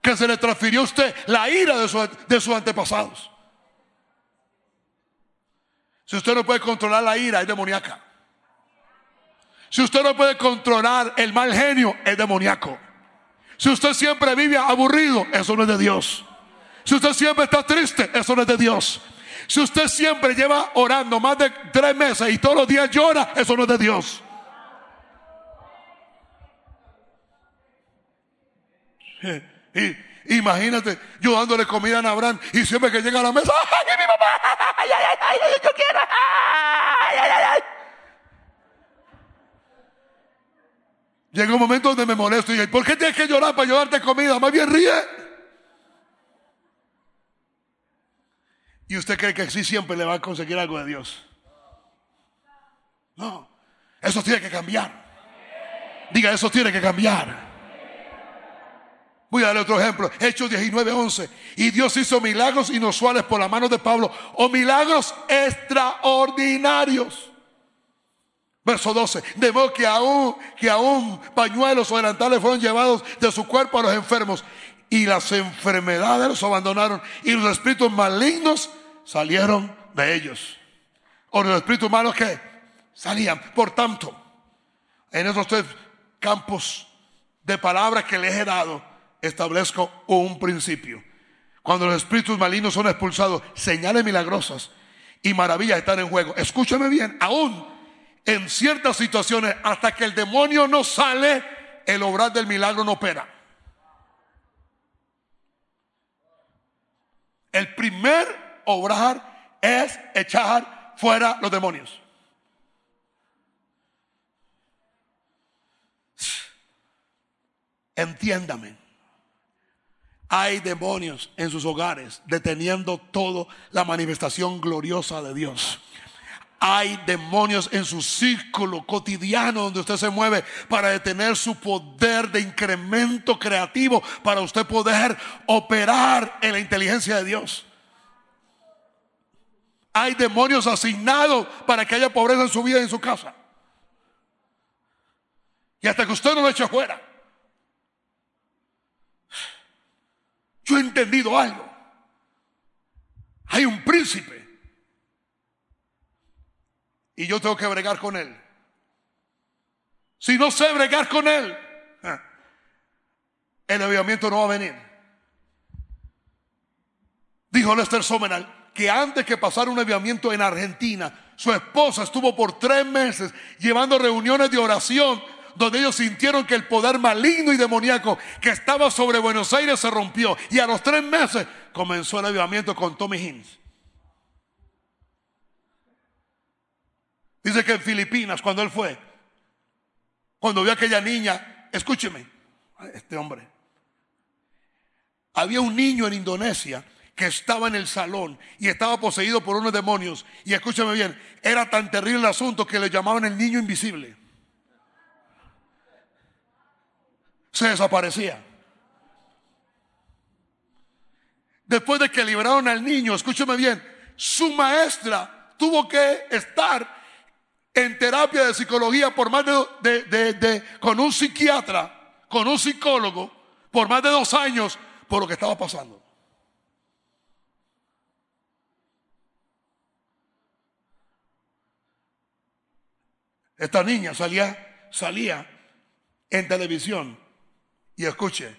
Que se le transfirió a usted la ira de, de sus antepasados. Si usted no puede controlar la ira, es demoníaca. Si usted no puede controlar el mal genio, es demoníaco. Si usted siempre vive aburrido, eso no es de Dios. Si usted siempre está triste, eso no es de Dios. Si usted siempre lleva orando más de tres meses y todos los días llora, eso no es de Dios. Y, imagínate yo dándole comida a Abraham y siempre que llega a la mesa, ¡ay, mi mamá! ¡Ay, ay, ay! ay yo quiero! ¡Ay, ay, ay! Llega un momento donde me molesto y digo, ¿por qué tienes que llorar para llevarte comida? Más bien ríe. Y usted cree que así siempre le va a conseguir algo de Dios. No, eso tiene que cambiar. Diga, eso tiene que cambiar. Voy a darle otro ejemplo. Hechos 19, 11. Y Dios hizo milagros inusuales por la mano de Pablo o milagros extraordinarios. Verso 12. De modo que aún, que aún pañuelos o delantales fueron llevados de su cuerpo a los enfermos. Y las enfermedades los abandonaron. Y los espíritus malignos salieron de ellos. O los espíritus malos que salían. Por tanto, en esos tres campos de palabras que les he dado, establezco un principio. Cuando los espíritus malignos son expulsados, señales milagrosas y maravillas están en juego. Escúchame bien, aún en ciertas situaciones, hasta que el demonio no sale, el obrar del milagro no opera. El primer obrar es echar fuera los demonios. Entiéndame. Hay demonios en sus hogares deteniendo toda la manifestación gloriosa de Dios. Hay demonios en su círculo cotidiano donde usted se mueve para detener su poder de incremento creativo para usted poder operar en la inteligencia de Dios. Hay demonios asignados para que haya pobreza en su vida y en su casa. Y hasta que usted no lo eche fuera. Yo he entendido algo. Hay un príncipe y yo tengo que bregar con él. Si no sé bregar con él, el avivamiento no va a venir. Dijo Lester Somenal que antes que pasara un avivamiento en Argentina, su esposa estuvo por tres meses llevando reuniones de oración donde ellos sintieron que el poder maligno y demoníaco que estaba sobre Buenos Aires se rompió. Y a los tres meses comenzó el avivamiento con Tommy Hines. Dice que en Filipinas, cuando él fue, cuando vio a aquella niña, escúcheme, este hombre, había un niño en Indonesia que estaba en el salón y estaba poseído por unos demonios. Y escúcheme bien, era tan terrible el asunto que le llamaban el niño invisible. Se desaparecía. Después de que liberaron al niño, escúcheme bien, su maestra tuvo que estar en terapia de psicología por más de, con un psiquiatra, con un psicólogo, por más de dos años por lo que estaba pasando. Esta niña salía, salía en televisión y escuche,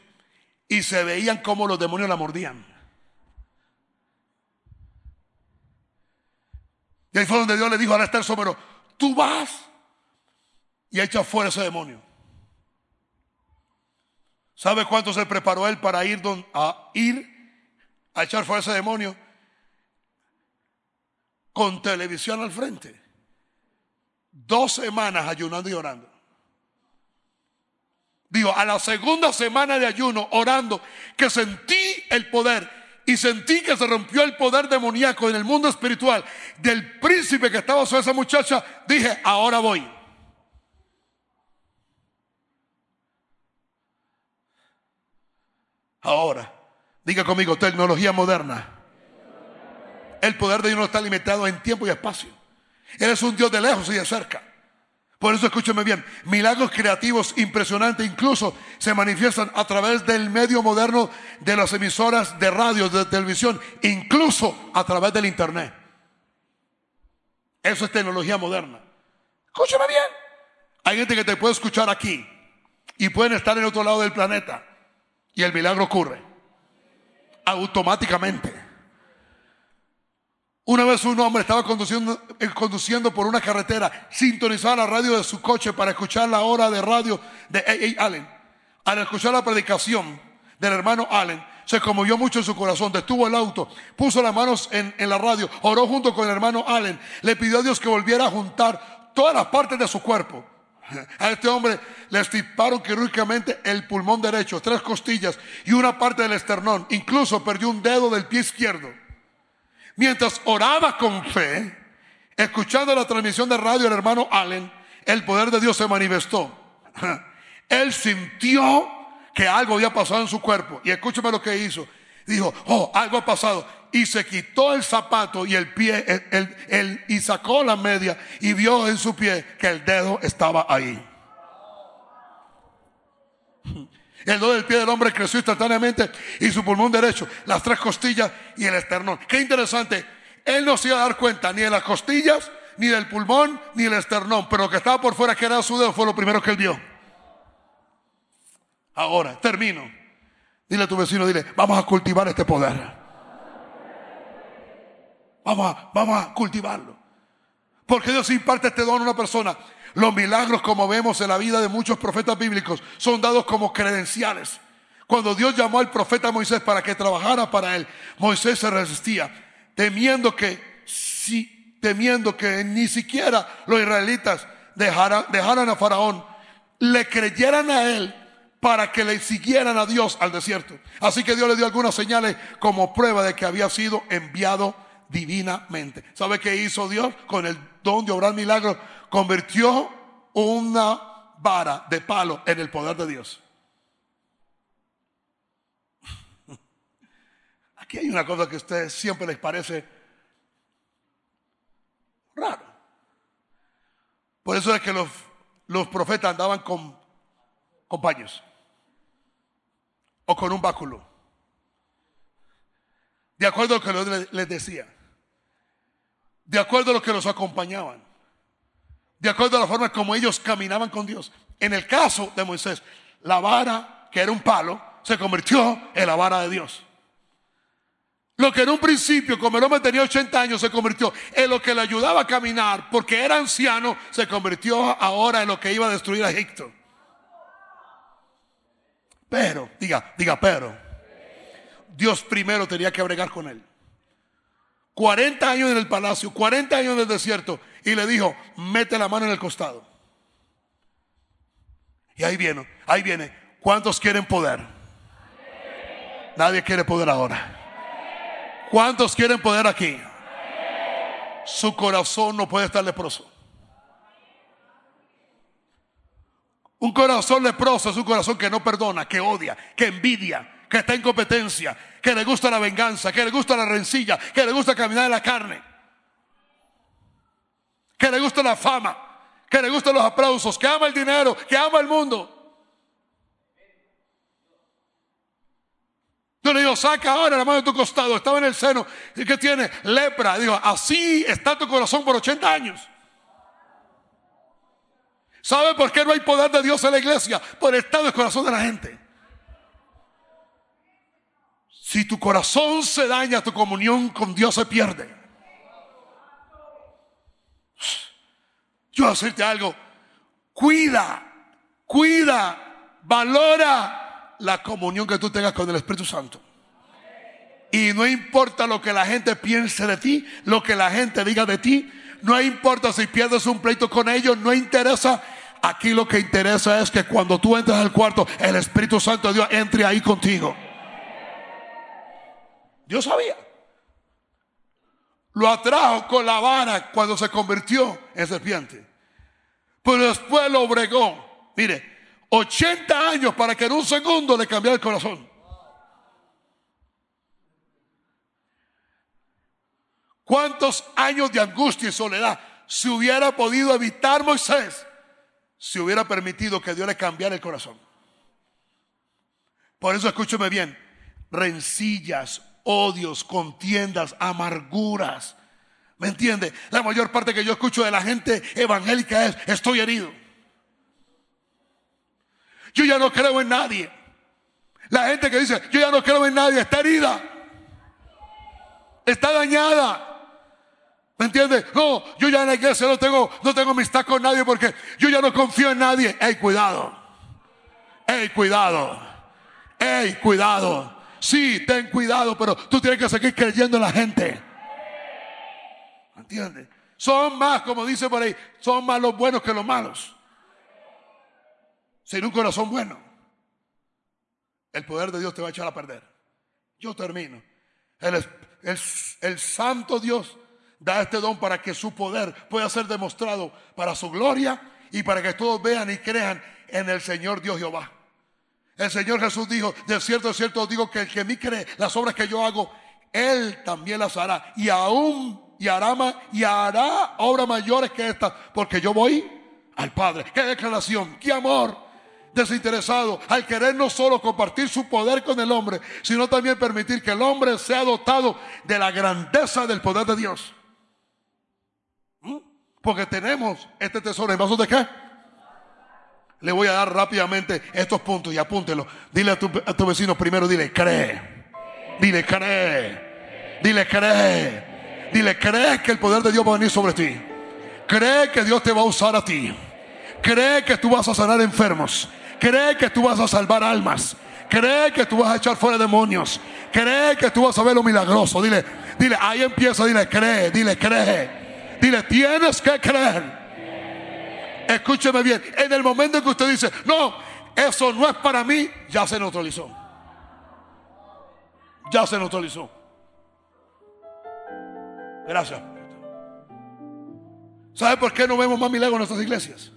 y se veían como los demonios la mordían. Y ahí fue donde Dios le dijo a Esther Somero, tú vas y echa fuera ese demonio. ¿Sabe cuánto se preparó él para ir a ir a echar fuera ese demonio? Con televisión al frente. Dos semanas ayunando y orando. Digo, a la segunda semana de ayuno, orando, que sentí el poder y sentí que se rompió el poder demoníaco en el mundo espiritual del príncipe que estaba sobre esa muchacha, dije, ahora voy. Ahora, diga conmigo, tecnología moderna. El poder de Dios no está limitado en tiempo y espacio. Él es un Dios de lejos y de cerca. Por eso escúcheme bien, milagros creativos impresionantes incluso se manifiestan a través del medio moderno de las emisoras de radio, de televisión, incluso a través del internet. Eso es tecnología moderna. Escúchame bien. Hay gente que te puede escuchar aquí y pueden estar en otro lado del planeta y el milagro ocurre automáticamente. Una vez un hombre estaba conduciendo, eh, conduciendo por una carretera, sintonizaba la radio de su coche para escuchar la hora de radio de A.A. Allen. Al escuchar la predicación del hermano Allen, se conmovió mucho en su corazón, detuvo el auto, puso las manos en, en la radio, oró junto con el hermano Allen, le pidió a Dios que volviera a juntar todas las partes de su cuerpo. A este hombre le estiparon quirúrgicamente el pulmón derecho, tres costillas y una parte del esternón. Incluso perdió un dedo del pie izquierdo. Mientras oraba con fe, escuchando la transmisión de radio del hermano Allen, el poder de Dios se manifestó. Él sintió que algo había pasado en su cuerpo. Y escúchame lo que hizo. Dijo, oh, algo ha pasado. Y se quitó el zapato y el pie, y sacó la media y vio en su pie que el dedo estaba ahí. El dedo del pie del hombre creció instantáneamente y su pulmón derecho, las tres costillas y el esternón. Qué interesante. Él no se iba a dar cuenta ni de las costillas, ni del pulmón, ni del esternón. Pero lo que estaba por fuera, que era su dedo, fue lo primero que él vio. Ahora, termino. Dile a tu vecino, dile, vamos a cultivar este poder. Vamos a, vamos a cultivarlo. Porque Dios imparte este don a una persona. Los milagros, como vemos en la vida de muchos profetas bíblicos, son dados como credenciales. Cuando Dios llamó al profeta Moisés para que trabajara para él, Moisés se resistía, temiendo que, si, temiendo que ni siquiera los israelitas dejaran, dejaran a Faraón, le creyeran a él para que le siguieran a Dios al desierto. Así que Dios le dio algunas señales como prueba de que había sido enviado divinamente. ¿Sabe qué hizo Dios con el don de obrar milagros? Convirtió una vara de palo en el poder de Dios. Aquí hay una cosa que a ustedes siempre les parece raro. Por eso es que los, profetas andaban con, con paños o con un báculo. De acuerdo a lo que les decía de acuerdo a lo que los acompañaban. de acuerdo a la forma como ellos caminaban con Dios. En el caso de Moisés, la vara, que era un palo, se convirtió en la vara de Dios. Lo que en un principio, como el hombre tenía 80 años, se convirtió en lo que le ayudaba a caminar, porque era anciano, se convirtió ahora en lo que iba a destruir a Egipto. Pero, diga, diga, pero, Dios primero tenía que bregar con él. 40 años en el palacio, 40 años en el desierto, y le dijo, mete la mano en el costado. Y ahí viene, ahí viene. ¿Cuántos quieren poder? Nadie quiere poder ahora. ¿Cuántos quieren poder aquí? Su corazón no puede estar leproso. Un corazón leproso es un corazón que no perdona, que odia, que envidia, que está en competencia, que le gusta la venganza, que le gusta la rencilla, que le gusta caminar en la carne, que le gusta la fama, que le gustan los aplausos, que ama el dinero, que ama el mundo. Yo le digo, saca ahora la mano de tu costado. Estaba en el seno. ¿Y que tiene? Lepra. Digo, así está tu corazón por 80 años. ¿Sabe por qué no hay poder de Dios en la iglesia? Por el estado del corazón de la gente. Si tu corazón se daña, tu comunión con Dios se pierde. Yo decirte algo. Cuida, cuida, valora la comunión que tú tengas con el Espíritu Santo. Y no importa lo que la gente piense de ti, lo que la gente diga de ti, no importa si pierdes un pleito con ellos, no interesa. Aquí lo que interesa es que cuando tú entres al cuarto, el Espíritu Santo de Dios entre ahí contigo. Dios sabía. Lo atrajo con la vara cuando se convirtió en serpiente. Pero después lo bregó. Mire, 80 años para que en un segundo le cambiara el corazón. ¿Cuántos años de angustia y soledad se hubiera podido evitar Moisés si hubiera permitido que Dios le cambiara el corazón? Por eso escúcheme bien, rencillas, odios, contiendas, amarguras. ¿Me entiende? La mayor parte que yo escucho de la gente evangélica es, estoy herido. Yo ya no creo en nadie. La gente que dice, yo ya no creo en nadie, está herida. Está dañada. ¿Me entiendes? No, yo ya en la iglesia no tengo, no tengo amistad con nadie porque yo ya no confío en nadie. Ey, cuidado. Ey, cuidado. Ey, cuidado. Sí, ten cuidado, pero tú tienes que seguir creyendo en la gente. ¿Me entiendes? Son más, como dice por ahí, son más los buenos que los malos sin un corazón bueno, el poder de Dios te va a echar a perder. Yo termino. El, el, santo Dios da este don para que su poder pueda ser demostrado para su gloria y para que todos vean y crean en el Señor Dios Jehová. El Señor Jesús dijo, de cierto, de cierto digo que el que mí cree, las obras que yo hago, Él también las hará. Y aún, y hará, y hará obras mayores que estas, porque yo voy al Padre. Qué declaración, qué amor desinteresado al querer no solo compartir su poder con el hombre, sino también permitir que el hombre sea dotado de la grandeza del poder de Dios. ¿Mm? Porque tenemos este tesoro en vasos de qué? Le voy a dar rápidamente estos puntos y apúntelo. Dile a tu, a vecino primero, dile, cree. Dile, cree. Dile, cree. Dile, cree que el poder de Dios va a venir sobre ti. Cree que Dios te va a usar a ti. Cree que tú vas a sanar enfermos. Cree que tú vas a salvar almas. Cree que tú vas a echar fuera demonios. Cree que tú vas a ver lo milagroso. Dile, dile, ahí empieza, dile, cree, dile, cree. Dile, tienes que creer. Escúcheme bien, en el momento en que usted dice, no, eso no es para mí, ya se neutralizó. Ya se neutralizó. Gracias. ¿Sabe por qué no vemos más milagros en nuestras iglesias?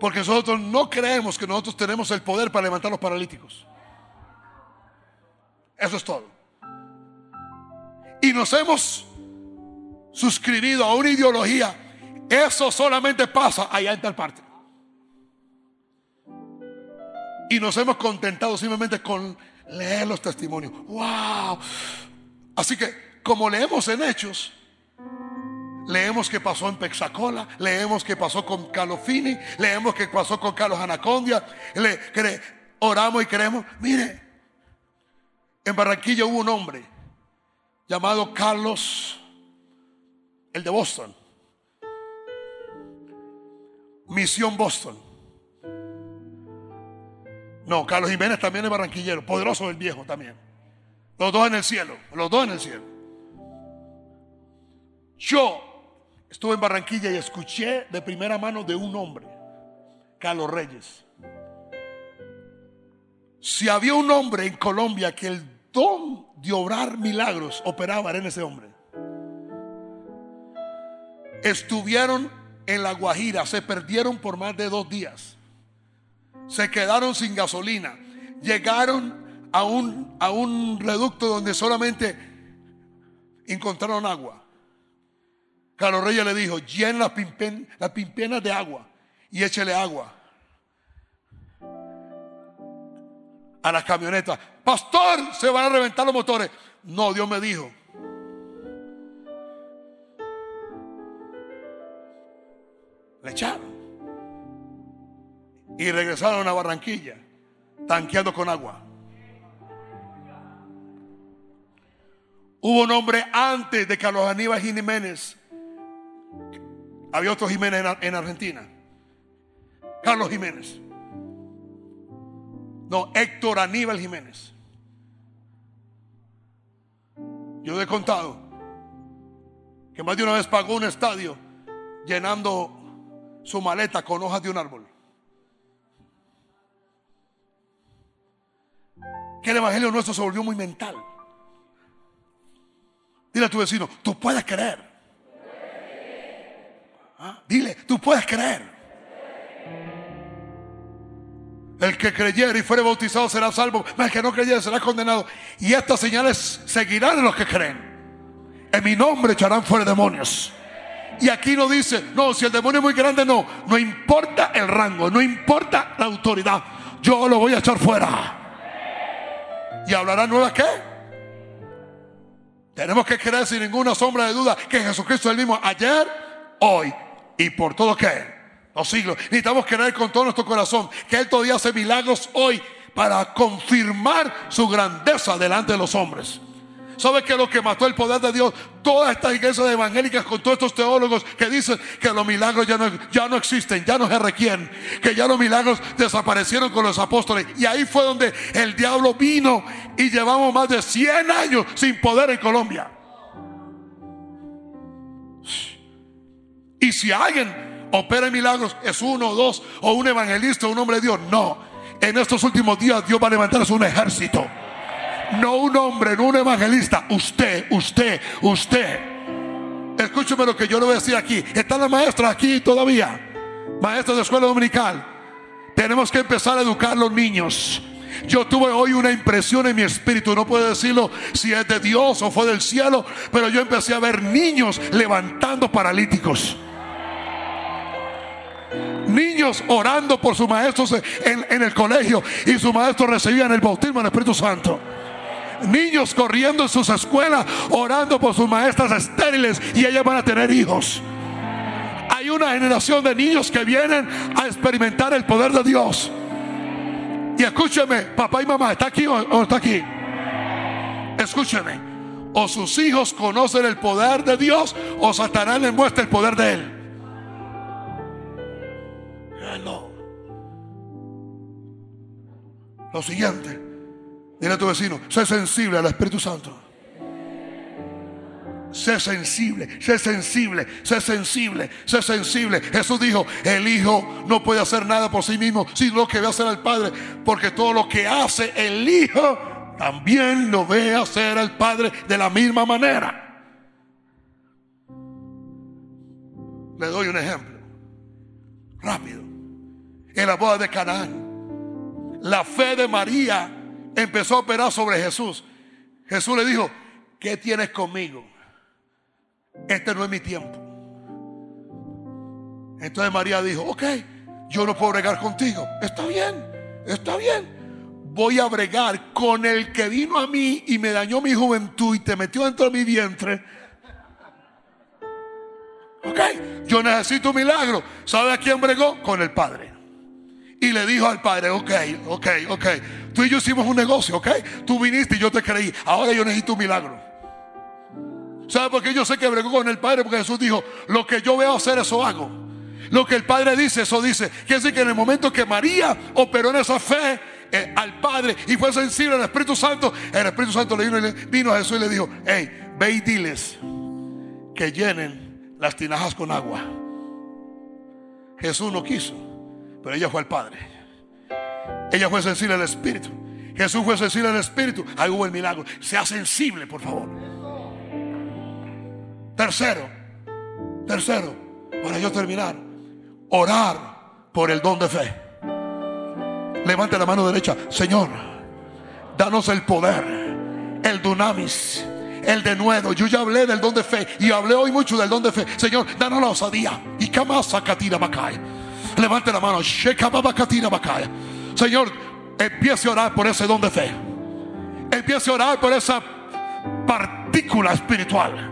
Porque nosotros no creemos que nosotros tenemos el poder para levantar los paralíticos. Eso es todo. Y nos hemos suscribido a una ideología. Eso solamente pasa allá en tal parte. Y nos hemos contentado simplemente con leer los testimonios. ¡Wow! Así que, como leemos en Hechos, Leemos que pasó en Pexacola, leemos que pasó con Carlos Fini, leemos que pasó con Carlos Anacondia, le, oramos y creemos. Mire, en Barranquilla hubo un hombre llamado Carlos, el de Boston, Misión Boston. No, Carlos Jiménez también es barranquillero, poderoso el viejo también. Los dos en el cielo, los dos en el cielo. Yo Estuve en Barranquilla y escuché de primera mano de un hombre, Carlos Reyes. Si había un hombre en Colombia que el don de obrar milagros operaba en ese hombre. Estuvieron en La Guajira, se perdieron por más de dos días. Se quedaron sin gasolina. Llegaron a un, a un reducto donde solamente encontraron agua. Carlos Reyes le dijo, llena las, pimpen, de agua y échele agua a las camionetas. Pastor, se van a reventar los motores. No, Dios me dijo. Le echaron. Y regresaron a Barranquilla, tanqueando con agua. Hubo un hombre antes de Carlos Aníbal Jiménez había otro Jiménez en, Argentina. Carlos Jiménez. No, Héctor Aníbal Jiménez. Yo he contado que más de una vez pagó un estadio llenando su maleta con hojas de un árbol. Que el evangelio nuestro se volvió muy mental. Dile a tu vecino, tú puedes creer. ¿Ah? Dile, tú puedes creer. El que creyere y fuere bautizado será salvo, el que no creyere será condenado. Y estas señales seguirán en los que creen. En mi nombre echarán fuera demonios. Y aquí no dice, no, si el demonio es muy grande, no. No importa el rango, no importa la autoridad. Yo lo voy a echar fuera. ¿Y hablará nuevas qué? Tenemos que creer sin ninguna sombra de duda que Jesucristo es el mismo ayer, hoy y por todo que los siglos. Necesitamos creer con todo nuestro corazón que Él todavía hace milagros hoy para confirmar su grandeza delante de los hombres. ¿Sabe que lo que mató el poder de Dios? Todas estas iglesias evangélicas con todos estos teólogos que dicen que los milagros ya no, ya no existen, ya no se requieren, que ya los milagros desaparecieron con los apóstoles. Y ahí fue donde el diablo vino y llevamos más de 100 años sin poder en Colombia. Y si alguien opera milagros, es uno o dos, o un evangelista, o un hombre de Dios. No. En estos últimos días Dios va a levantarse un ejército. No un hombre, no un evangelista. Usted, usted, usted. Escúcheme lo que yo le voy a decir aquí. Están las maestras aquí todavía. Maestras de escuela dominical. Tenemos que empezar a educar a los niños. Yo tuve hoy una impresión en mi espíritu, no puedo decirlo si es de Dios o fue del cielo, pero yo empecé a ver niños levantando paralíticos niños orando por sus maestros en, el colegio y sus maestros recibían el bautismo del Espíritu Santo. Niños corriendo en sus escuelas orando por sus maestras estériles y ellas van a tener hijos. Hay una generación de niños que vienen a experimentar el poder de Dios. Y escúcheme, papá y mamá, ¿está aquí o, o está aquí? Escúcheme. O sus hijos conocen el poder de Dios o Satanás les muestra el poder de él. Lo siguiente, dile a tu vecino, sé sensible al Espíritu Santo. Sé sensible, sé sensible, sé sensible, sé sensible. Jesús dijo, el Hijo no puede hacer nada por sí mismo, sino lo que ve hacer al Padre, porque todo lo que hace el Hijo, también lo ve hacer al Padre de la misma manera. Le doy un ejemplo, rápido en la boda de Canaán. La fe de María empezó a operar sobre Jesús. Jesús le dijo, ¿qué tienes conmigo? Este no es mi tiempo. Entonces María dijo, ok, yo no puedo bregar contigo. Está bien, está bien. Voy a bregar con el que vino a mí y me dañó mi juventud y te metió dentro de mi vientre. Ok, yo necesito un milagro. ¿Sabe a quién bregó? Con el Padre. Y le dijo al Padre, ok, ok, ok. Tú y yo hicimos un negocio, ok. Tú viniste y yo te creí. Ahora yo necesito un milagro. ¿Sabe por qué yo sé que bregó con el Padre? Porque Jesús dijo, lo que yo veo hacer, eso hago. Lo que el Padre dice, eso dice. Quiere decir que en el momento que María operó en esa fe eh, al Padre y fue sensible al Espíritu Santo, el Espíritu Santo le vino, le vino a Jesús y le dijo, hey, ve y diles que llenen las tinajas con agua. Jesús no quiso, pero ella fue al Padre. Ella fue sensible al Espíritu. Jesús fue sensible al Espíritu. Ahí hubo el milagro. Sea sensible, por favor. Tercero, tercero, para yo terminar, orar por el don de fe. Levante la mano derecha, Señor, danos el poder, el dunamis, el denuedo. Yo ya hablé del don de fe y hablé hoy mucho del don de fe. Señor, danos la osadía. Y camasa catira bacaya. Levante la mano, catira bacaya. Señor, empiece a orar por ese don de fe. Empiece a orar por esa partícula espiritual.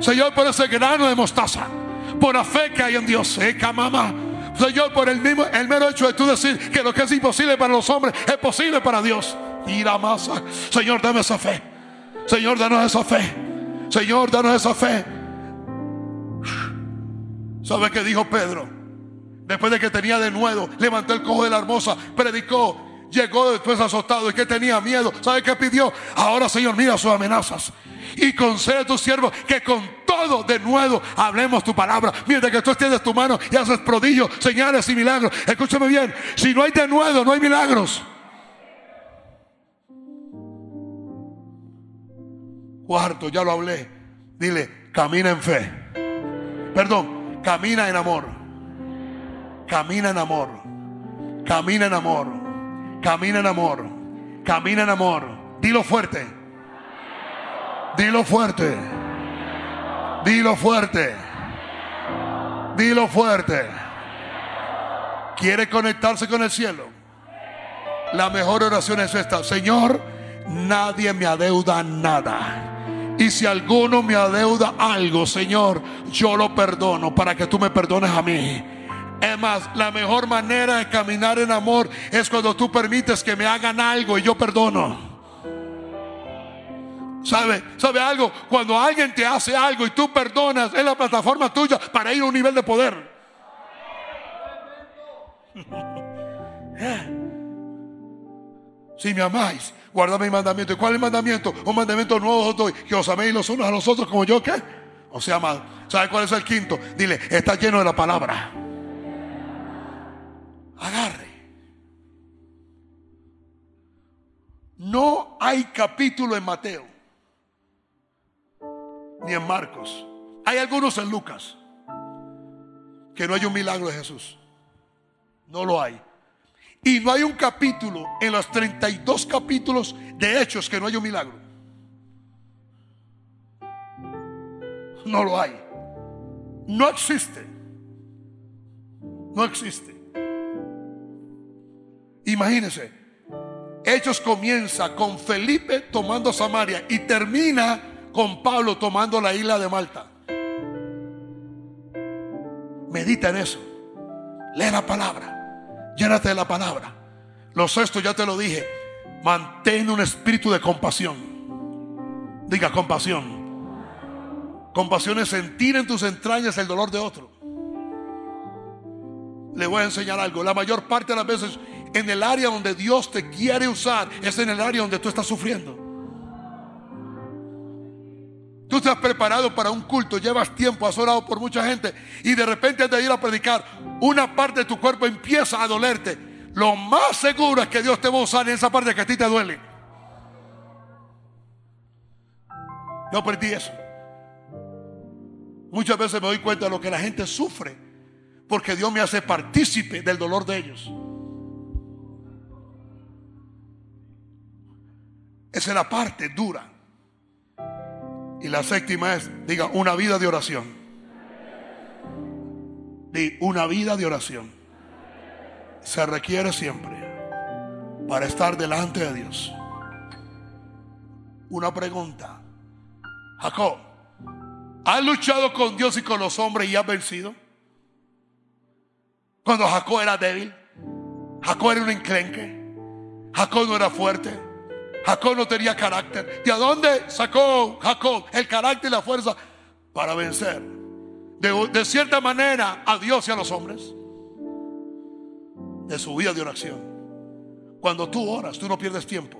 Señor, por ese grano de mostaza. Por la fe que hay en Dios. mamá. Señor, por el mismo, el mero hecho de tú decir que lo que es imposible para los hombres es posible para Dios. Tira masa. Señor, dame esa fe. Señor, danos esa fe. Señor, danos esa fe. ¿Sabe qué dijo Pedro? Después de que tenía de nuevo, levantó el cojo de la hermosa, predicó llegó después azotado y que tenía miedo. ¿Sabe qué pidió? Ahora, Señor, mira sus amenazas. Y concede a tus siervos que con todo de nuevo hablemos tu palabra. Mientras que tú extiendes tu mano y haces prodigios, señales y milagros. Escúchame bien. Si no hay de nuevo, no hay milagros. Cuarto, ya lo hablé. Dile, camina en fe. Perdón, camina en amor. Camina en amor. Camina en amor. Camina en amor. Camina en amor. Dilo fuerte. Dilo fuerte. Dilo fuerte. Dilo fuerte. ¿Quiere conectarse con el cielo? La mejor oración es esta. Señor, nadie me adeuda nada. Y si alguno me adeuda algo, Señor, yo lo perdono para que tú me perdones a mí. Es más, la mejor manera de caminar en amor es cuando tú permites que me hagan algo y yo perdono. ¿Sabe? ¿Sabe algo? Cuando alguien te hace algo y tú perdonas, es la plataforma tuya para ir a un nivel de poder. Si me amáis, guardad mi mandamiento. ¿Y cuál es el mandamiento? Un mandamiento nuevo os doy, que os améis los unos a los otros como yo, ¿qué? O sea, ¿sabe cuál es el quinto? Dile, está lleno de la palabra agarre. No hay capítulo en Mateo, ni en Marcos. Hay algunos en Lucas, que no hay un milagro de Jesús. No lo hay. Y no hay un capítulo en los 32 capítulos de hechos que no hay un milagro. No lo hay. No existe. No existe. Imagínense, Hechos comienza con Felipe tomando Samaria y termina con Pablo tomando la isla de Malta. Medita en eso. Lee la palabra. Llénate de la palabra. Lo sexto, ya te lo dije. Mantén un espíritu de compasión. Diga compasión. Compasión es sentir en tus entrañas el dolor de otro. Le voy a enseñar algo. La mayor parte de las veces en el área donde Dios te quiere usar es en el área donde tú estás sufriendo. Tú has preparado para un culto, llevas tiempo, has orado por mucha gente y de repente antes de ir a predicar, una parte de tu cuerpo empieza a dolerte. Lo más seguro es que Dios te va a usar en esa parte que a ti te duele. Yo aprendí eso. Muchas veces me doy cuenta de lo que la gente sufre porque Dios me hace partícipe del dolor de ellos. Esa es la parte dura. Y la séptima es, diga, una vida de oración. Di, una vida de oración. Se requiere siempre para estar delante de Dios. Una pregunta. Jacob, ¿Has luchado con Dios y con los hombres y has vencido? Cuando Jacob era débil, Jacob era un enclenque, Jacob no era fuerte, Jacob no tenía carácter. ¿De dónde sacó Jacob el carácter y la fuerza para vencer? De, de cierta manera a Dios y a los hombres. De su vida de oración. Cuando tú oras, tú no pierdes tiempo.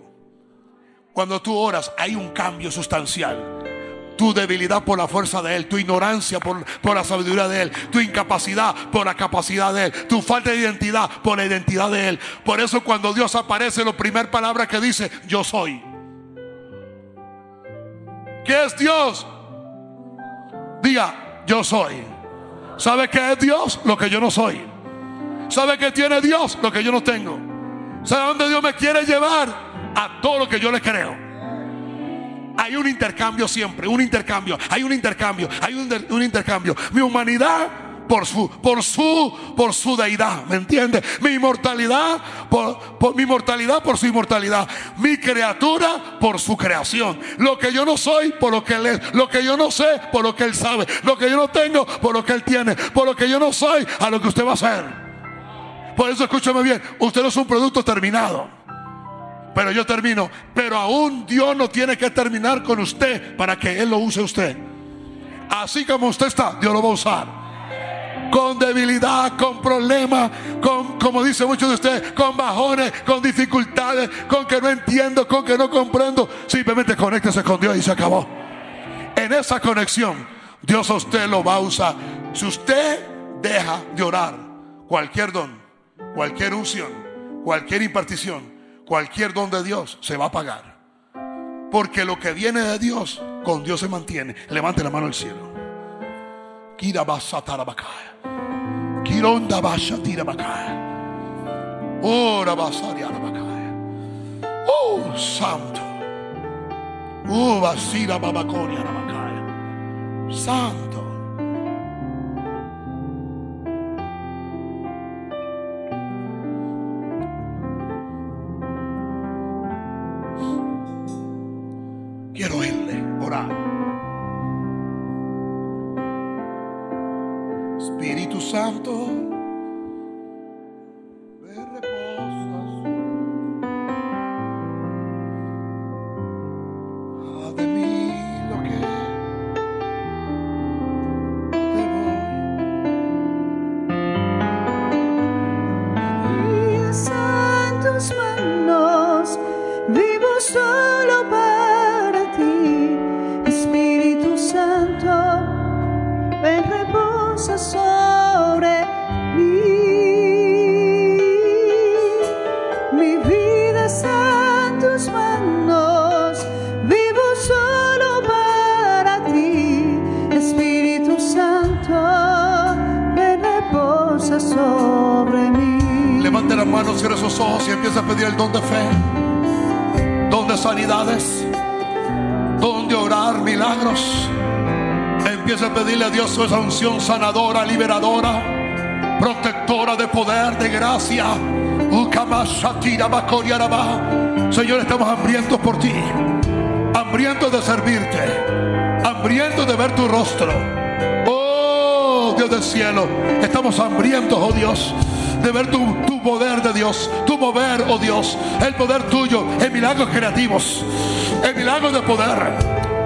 Cuando tú oras, hay un cambio sustancial tu debilidad por la fuerza de Él, tu ignorancia por, por, la sabiduría de Él, tu incapacidad por la capacidad de Él, tu falta de identidad por la identidad de Él. Por eso cuando Dios aparece, la primera palabra que dice, yo soy. ¿Qué es Dios? Diga, yo soy. ¿Sabe qué es Dios? Lo que yo no soy. ¿Sabe qué tiene Dios? Lo que yo no tengo. ¿Sabe dónde Dios me quiere llevar? A todo lo que yo le creo. Hay un intercambio siempre, un intercambio, hay un intercambio, hay un, intercambio. Mi humanidad por su, por su, por su deidad, ¿me entiende? Mi inmortalidad por, mi mortalidad por su inmortalidad, mi criatura por su creación. Lo que yo no soy por lo que él es, lo que yo no sé por lo que él sabe, lo que yo no tengo por lo que él tiene, por lo que yo no soy a lo que usted va a ser. Por eso escúchame bien, usted no es un producto terminado. Pero yo termino. Pero aún Dios no tiene que terminar con usted para que Él lo use usted. Así como usted está, Dios lo va a usar. Con debilidad, con problemas, con, como dice muchos de ustedes, con bajones, con dificultades, con que no entiendo, con que no comprendo. Simplemente conéctese con Dios y se acabó. En esa conexión, Dios a usted lo va a usar. Si usted deja de orar, cualquier don, cualquier unción, cualquier impartición, cualquier don de Dios se va a pagar. Porque lo que viene de Dios, con Dios se mantiene. Levante la mano al cielo. Ora Oh, santo. Oh, basira babacoria Santo. go. Santo. esa unción sanadora, liberadora, protectora de poder, de gracia. Señor, estamos hambrientos por ti, hambrientos de servirte, hambrientos de ver tu rostro. Oh Dios del cielo, estamos hambrientos, oh Dios, de ver tu, poder de Dios, mover, oh Dios, el poder tuyo en milagros creativos, en milagros de poder,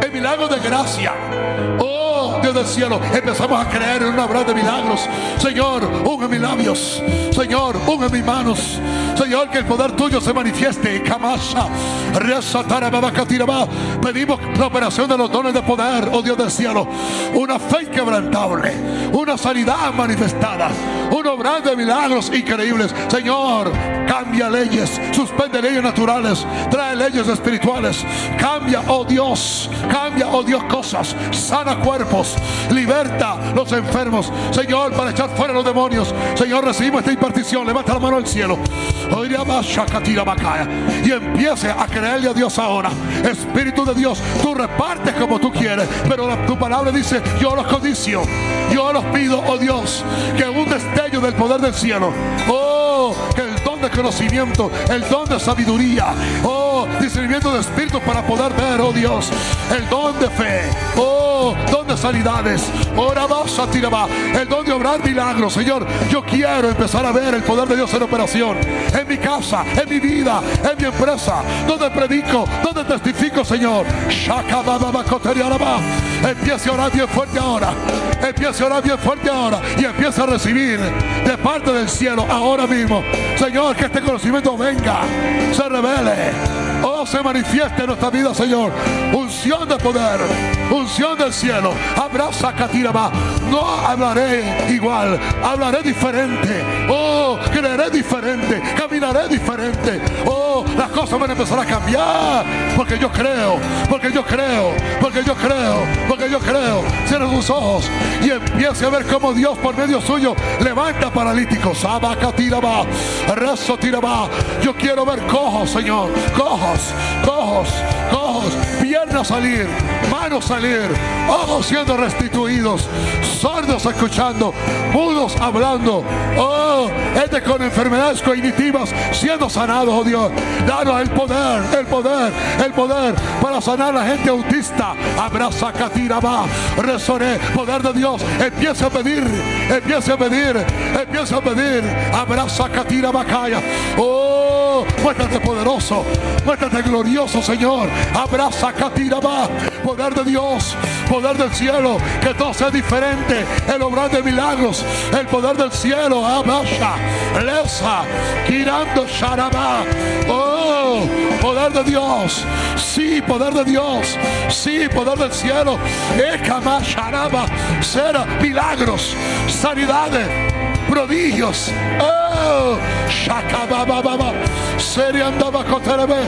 en milagros de gracia. Dios del cielo, empezamos a creer en una obra de milagros. Señor, unge mis. Señor, unge mis manos. Señor, que el poder tuyo se manifieste. Pedimos la operación de los dones de poder, oh Dios del cielo. Una fe inquebrantable. Una sanidad manifestada. Un obra de milagros increíbles. Señor, cambia leyes. Suspende leyes naturales. Trae leyes espirituales. Cambia, oh Dios. Cambia, oh Dios, cosas. Sana cuerpos. Liberta los enfermos. Señor, para echar fuera los demonios. Señor, recibimos esta Levanta la mano al cielo. Y empiece a creerle a Dios ahora. Espíritu de Dios, tú repartes como tú quieres. Pero tu palabra dice, yo los codicio. Yo los pido, oh Dios, que un destello del poder del cielo. Oh, que el don de conocimiento, el don de sabiduría. Oh, discernimiento de espíritu para poder ver, oh Dios. El don de fe. Oh, de sanidades. Ora vas a tirar El don de obrar milagros, Señor. Yo quiero empezar a ver el poder de Dios en operación. En mi casa, en mi vida, en mi empresa. Donde predico, donde testifico, Señor. Empiece a orar bien fuerte ahora. Empiece a orar bien fuerte ahora. Y empieza a recibir de parte del cielo ahora mismo. Señor, que este conocimiento venga, se revele. Se manifieste en nuestra vida, Señor. Unción de poder, unción del cielo. Abraza Katiraba. No hablaré igual, hablaré diferente. Oh, creeré diferente, caminaré diferente. Oh, las cosas van a empezar a cambiar. Porque yo creo, porque yo creo, porque yo creo, porque yo creo. Cierra sus ojos y empiece a ver cómo Dios por medio suyo levanta paralíticos. Abacatiraba, rezo tiraba. Yo quiero ver cojos, Señor, cojos, cojos, cojos, piernas salir, manos salir, ojos siendo restituidos, sordos escuchando, mudos hablando. Oh, este con enfermedades cognitivas siendo sanados, oh Dios. Danos el poder, el poder, el poder para sanar a la gente autista. Abraza Katiraba, resoné, poder de Dios. Empieza a pedir, empieza a pedir, empieza a pedir. Abraza Katiraba Kaya. Oh, muéstrate poderoso, muéstrate glorioso, Señor. Abraza Katiraba, poder de Dios, poder del cielo, que todo sea diferente. El obrar de milagros, el poder del cielo. Abraza, lesa, girando Sharaba. Oh, poder de Dios, sí, poder de Dios, sí, poder del cielo. Ekama Sharaba, será milagros, sanidades prodigios. Oh, Shakabababa, Seriandaba Koterebe,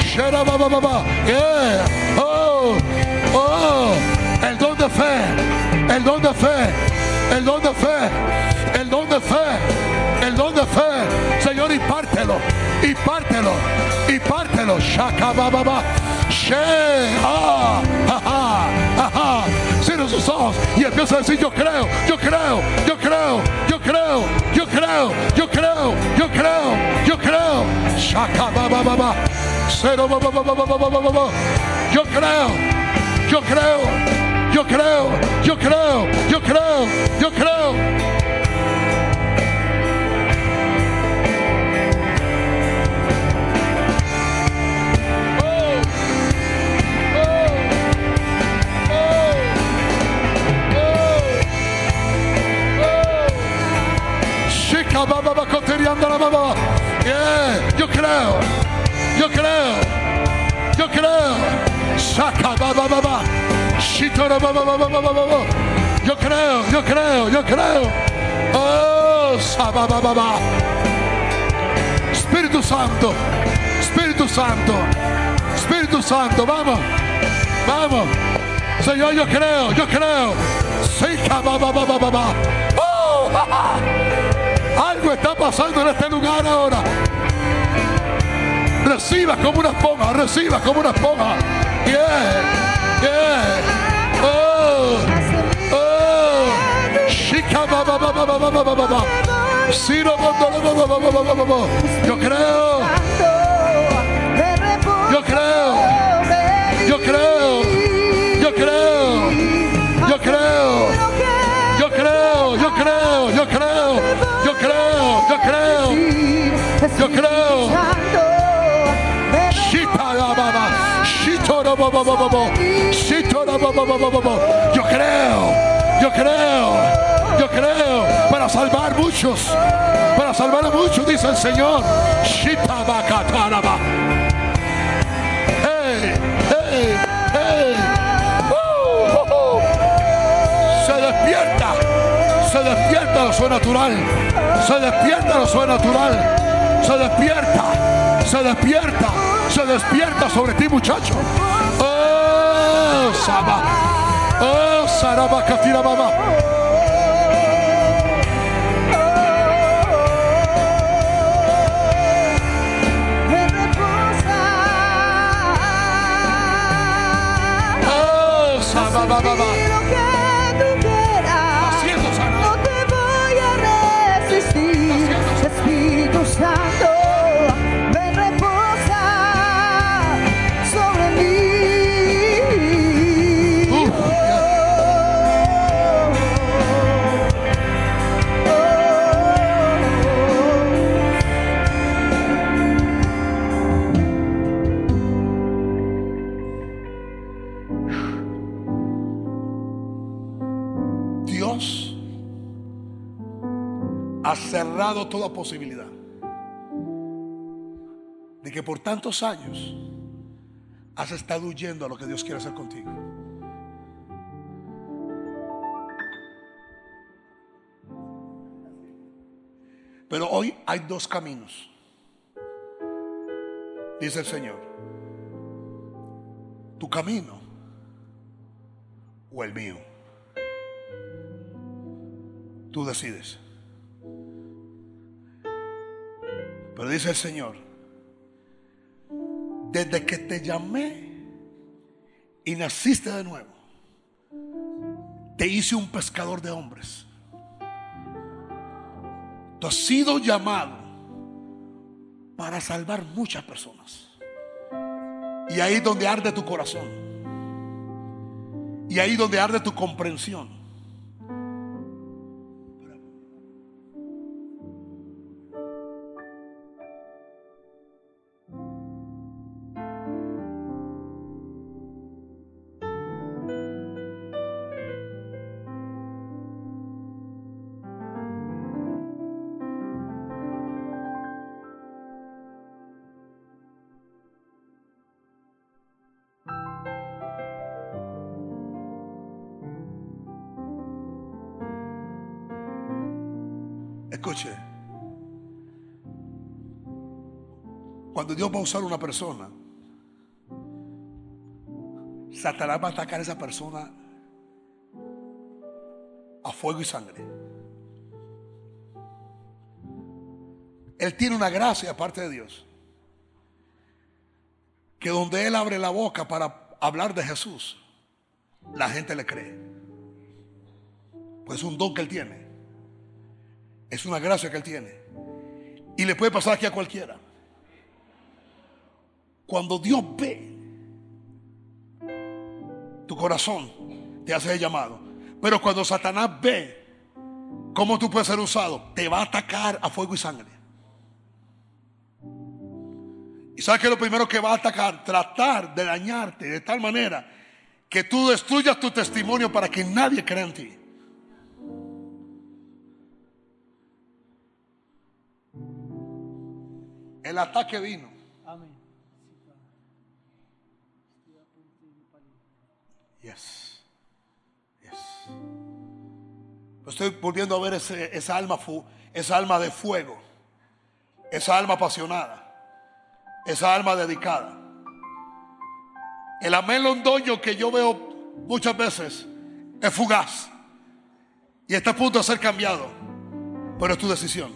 Sherabababa, yeah. Oh, oh, el don de fe, el don de fe, el don de fe, el don de fe, el don de fe. Señor, y pártelo, y pártelo, y pártelo. Shakabababa, She, ah, ajá, ajá. Cierra sus ojos y empieza a decir: Yo creo, yo creo, yo creo, yo creo, yo creo, yo creo, yo creo, yo creo. Yo creo, yo creo, yo creo, yo creo, yo creo, yo creo. Yeah, yo creo, yo creo, yo creo. Baba. Yo creo, yo creo, yo creo. Oh. Espíritu Santo, Espíritu Santo, Espíritu Santo, vamos, vamos. Señor, yo creo, yo creo. Baba. Oh. Algo está pasando en este lugar ahora. Reciba como una esponja, reciba como una esponja. Yeah, yeah. Oh, oh. Yo creo, yo creo, yo creo, yo creo, yo creo, yo creo, yo creo, yo creo, yo creo, yo creo, yo creo. Yo creo, yo creo, yo creo para salvar muchos, para salvar a muchos, dice el Señor. Hey, hey, hey. Uh, oh, oh. Se despierta se despierta lo sobrenatural, se despierta lo sobrenatural, se despierta, se despierta, se despierta sobre ti, muchacho. Oh, Saba, oh, Saraba Katira Baba. Oh, Saba Baba has cerrado toda posibilidad de que por tantos años has estado huyendo a lo que Dios quiere hacer contigo. Pero hoy hay dos caminos, dice el Señor. Tu camino o el mío. Tú decides. Pero dice el Señor, desde que te llamé y naciste de nuevo, te hice un pescador de hombres. Tú has sido llamado para salvar muchas personas. Y ahí donde arde tu corazón. Y ahí donde arde tu comprensión. Dios va a usar una persona, Satanás va a atacar a esa persona a fuego y sangre. Él tiene una gracia aparte de Dios. Que donde Él abre la boca para hablar de Jesús, la gente le cree. Pues es un don que Él tiene. Es una gracia que Él tiene. Y le puede pasar aquí a cualquiera. Cuando Dios ve tu corazón, te hace el llamado. Pero cuando Satanás ve cómo tú puedes ser usado, te va a atacar a fuego y sangre. Y sabes que lo primero que va a atacar, tratar de dañarte de tal manera que tú destruyas tu testimonio para que nadie crea en ti. El ataque vino. Yes. Yes. Estoy volviendo a ver ese, esa alma, esa alma de fuego, esa alma apasionada, esa alma dedicada. El amén londoño que yo veo muchas veces es fugaz y está a punto de ser cambiado, pero es tu decisión.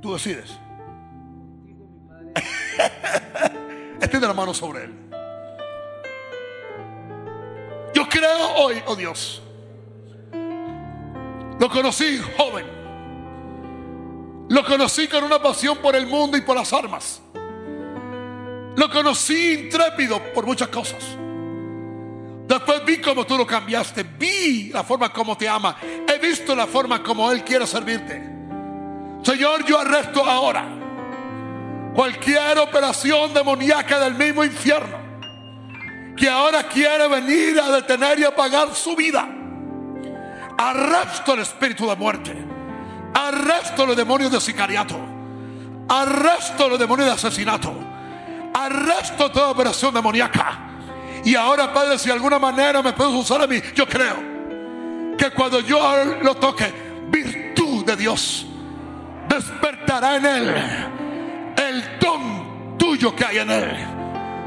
Tú decides. Extiende la mano sobre él. Creo hoy, oh Dios. Lo conocí joven. Lo conocí con una pasión por el mundo y por las armas. Lo conocí intrépido por muchas cosas. Después vi cómo tú lo cambiaste. Vi la forma como te ama. He visto la forma como Él quiere servirte. Señor, yo arresto ahora cualquier operación demoníaca del mismo infierno que ahora quiere venir a detener y apagar su vida. Arresto el espíritu de muerte. Arresto los demonios de sicariato. Arresto los demonios de asesinato. Arresto toda operación demoníaca. Y ahora, Padre, si de alguna manera me puedes usar a mí, yo creo que cuando yo lo toque, virtud de Dios despertará en él el don tuyo que hay en él.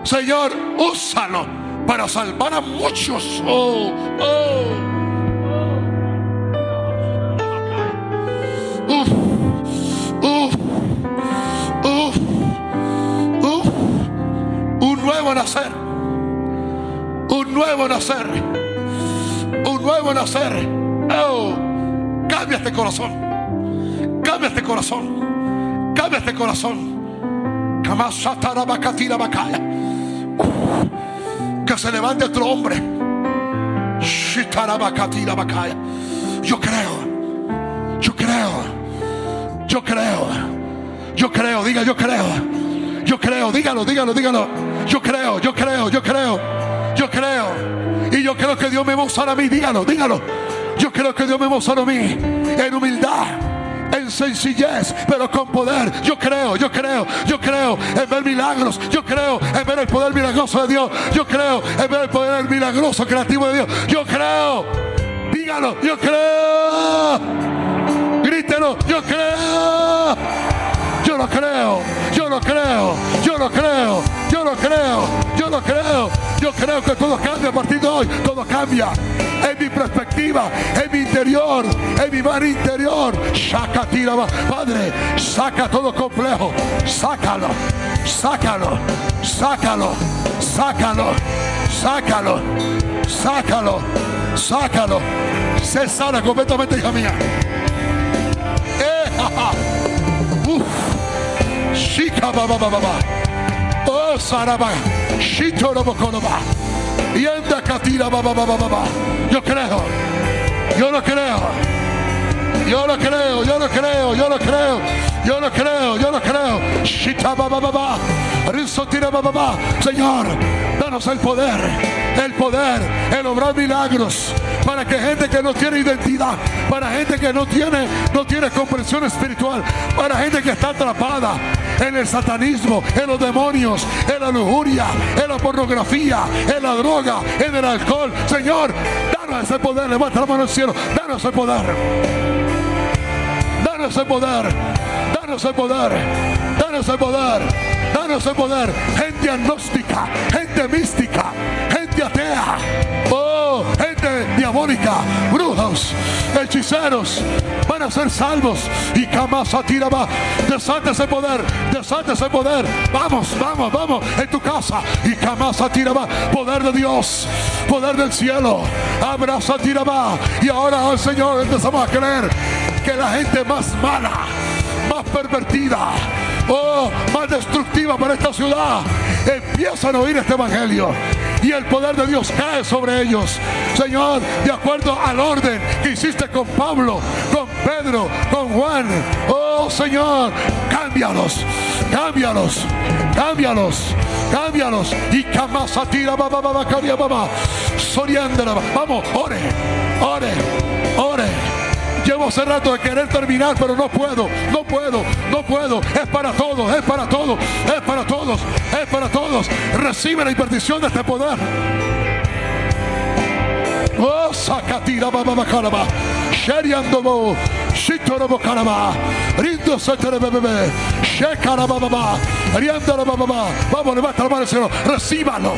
Señor, úsalo para salvar a muchos. Oh, oh. Uf, uf, uf, uf. Un nuevo nacer. Un nuevo nacer. Un nuevo nacer. Oh, cambia este corazón. Cambia este corazón. Cambia este corazón. Que se levante otro hombre. Yo creo. Yo creo. Yo creo. Yo creo. Diga, yo creo. Yo creo. Dígalo, dígalo, dígalo. Yo creo, yo creo, yo creo. Yo creo. Y yo creo que Dios me va a mí. Dígalo, dígalo. Yo creo que Dios me va a a mí. En humildad en sencillez, pero con poder. Yo creo, yo creo, yo creo en ver milagros. Yo creo en ver el poder milagroso de Dios. Yo creo en ver el poder milagroso creativo de Dios. Yo creo. Dígalo, yo creo. Grítelo, yo creo. Yo lo creo, yo lo creo, yo lo creo, yo lo creo, yo lo creo. Yo creo que todo cambia a partir de hoy, todo cambia. En mi perspectiva, en mi interior, en mi mar interior. Saca, tira, Padre, saca todo complejo. Sácalo, sácalo, sácalo, sácalo, sácalo, sácalo, sácalo. Se sana completamente, hija mía. Eh, Shika baba baba baba. Oh saraba. Shito Yo creo. Yo lo creo. Yo lo creo, yo lo creo, yo lo creo, yo lo creo, yo lo creo. Shita baba baba. Señor, danos el poder, el poder, el obrar milagros para que gente que no tiene identidad, para gente que no tiene, no tiene comprensión espiritual, para gente que está atrapada en el satanismo, en los demonios, en la lujuria, en la pornografía, en la droga, en el alcohol. Señor, danos ese poder, levanta la mano al cielo, danos ese poder. Danos ese poder, danos el poder, danos el poder, danos el poder. Gente agnóstica, gente mística, gente atea. Diabólica, brujos, hechiceros, van a ser salvos. Y Kamasa tiraba, desate ese poder, desate ese poder. Vamos, vamos, vamos, en tu casa. Y Kamasa tiraba, poder de Dios, poder del cielo. Abraza tiraba. Y ahora, oh Señor, empezamos a creer que la gente más mala, más pervertida, oh, más destructiva para esta ciudad, empiezan a oír este evangelio y el poder de Dios cae sobre ellos. Señor, de acuerdo al orden que hiciste con Pablo, con Pedro, con Juan. Oh Señor, cámbialos, cámbialos, cámbialos, cámbialos. Y camasatira, baba, baba, baba, Vamos, ore, ore, ore. Llevo hace rato de querer terminar, pero no puedo, no puedo, no puedo. Es para todos, es para todos, es para todos, es para todos. Recibe la imperdición de este poder. Oh, sacatira baba bacaraba. Sheriandobo. Shitorobo caraba. Rindo seterebebe. Shekaraba baba. Riandorobo baba. Vamos, levanta la mano, Señor. Recíbalo.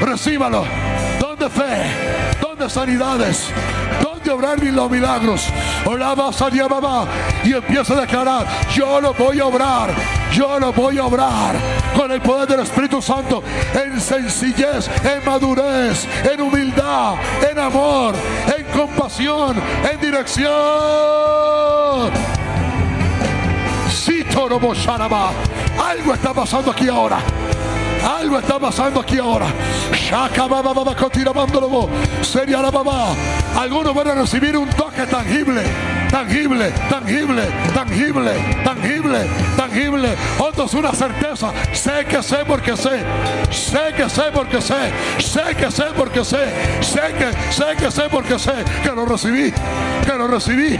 Recíbalo. Donde fe. Donde sanidades de obrar los milagros. a mamá y empieza a declarar, yo lo voy a obrar, yo lo voy a obrar con el poder del Espíritu Santo, en sencillez, en madurez, en humildad, en amor, en compasión, en dirección. Algo está pasando aquí ahora. Algo está pasando aquí ahora. Sería la mamá. Algunos van a recibir un toque tangible, tangible, tangible, tangible, tangible, tangible. Otros una certeza. Sé que sé porque sé. Sé que sé porque sé. Sé que sé porque sé. Sé que sé que sé porque sé que lo recibí. Que lo recibí.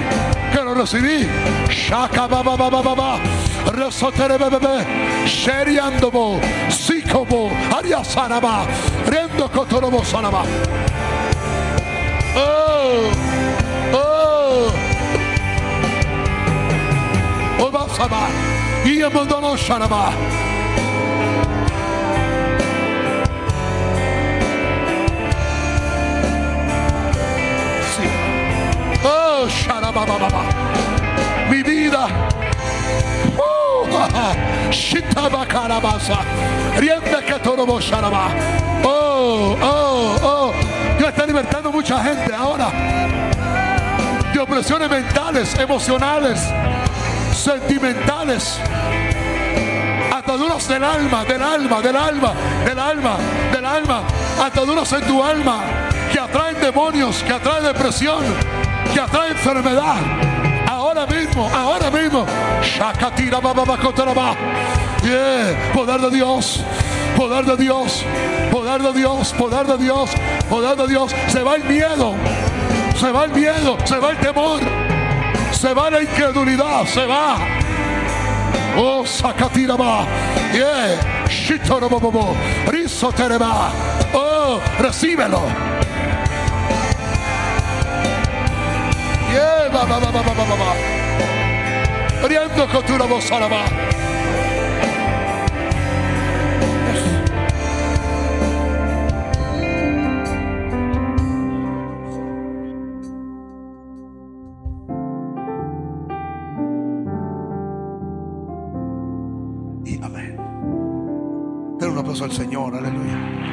Que lo recibí. Shaka baba baba baba. Resotere bebé. Sheriandobo. Sikobo. Ariasaraba. Riendo kotorobo sanaba. Oh. Obasaba. Y abandono sharaba. Sí. Oh, sharababa. Mi vida Oh, oh, oh. Dios está libertando mucha gente ahora. De opresiones mentales, emocionales, sentimentales. Ataduras del alma, del alma, del alma, del alma, del alma. Ataduras en tu alma que atraen demonios, que atraen depresión, que atraen enfermedad ahora mismo, ahora mismo. Shakatira Yeah, poder de Dios, poder de Dios, poder de Dios, poder de Dios, poder de Dios. Se va el miedo, se va el miedo, se va el temor, Se va la incredulidad, se va. Oh, Sakatiraba. Yeah. Shitorobobo. Risotereba. Oh, recíbelo. Yeah, ba, ba, ba, ba, ba, ba, ba. Riendo con tu voz, al Señor, aleluya.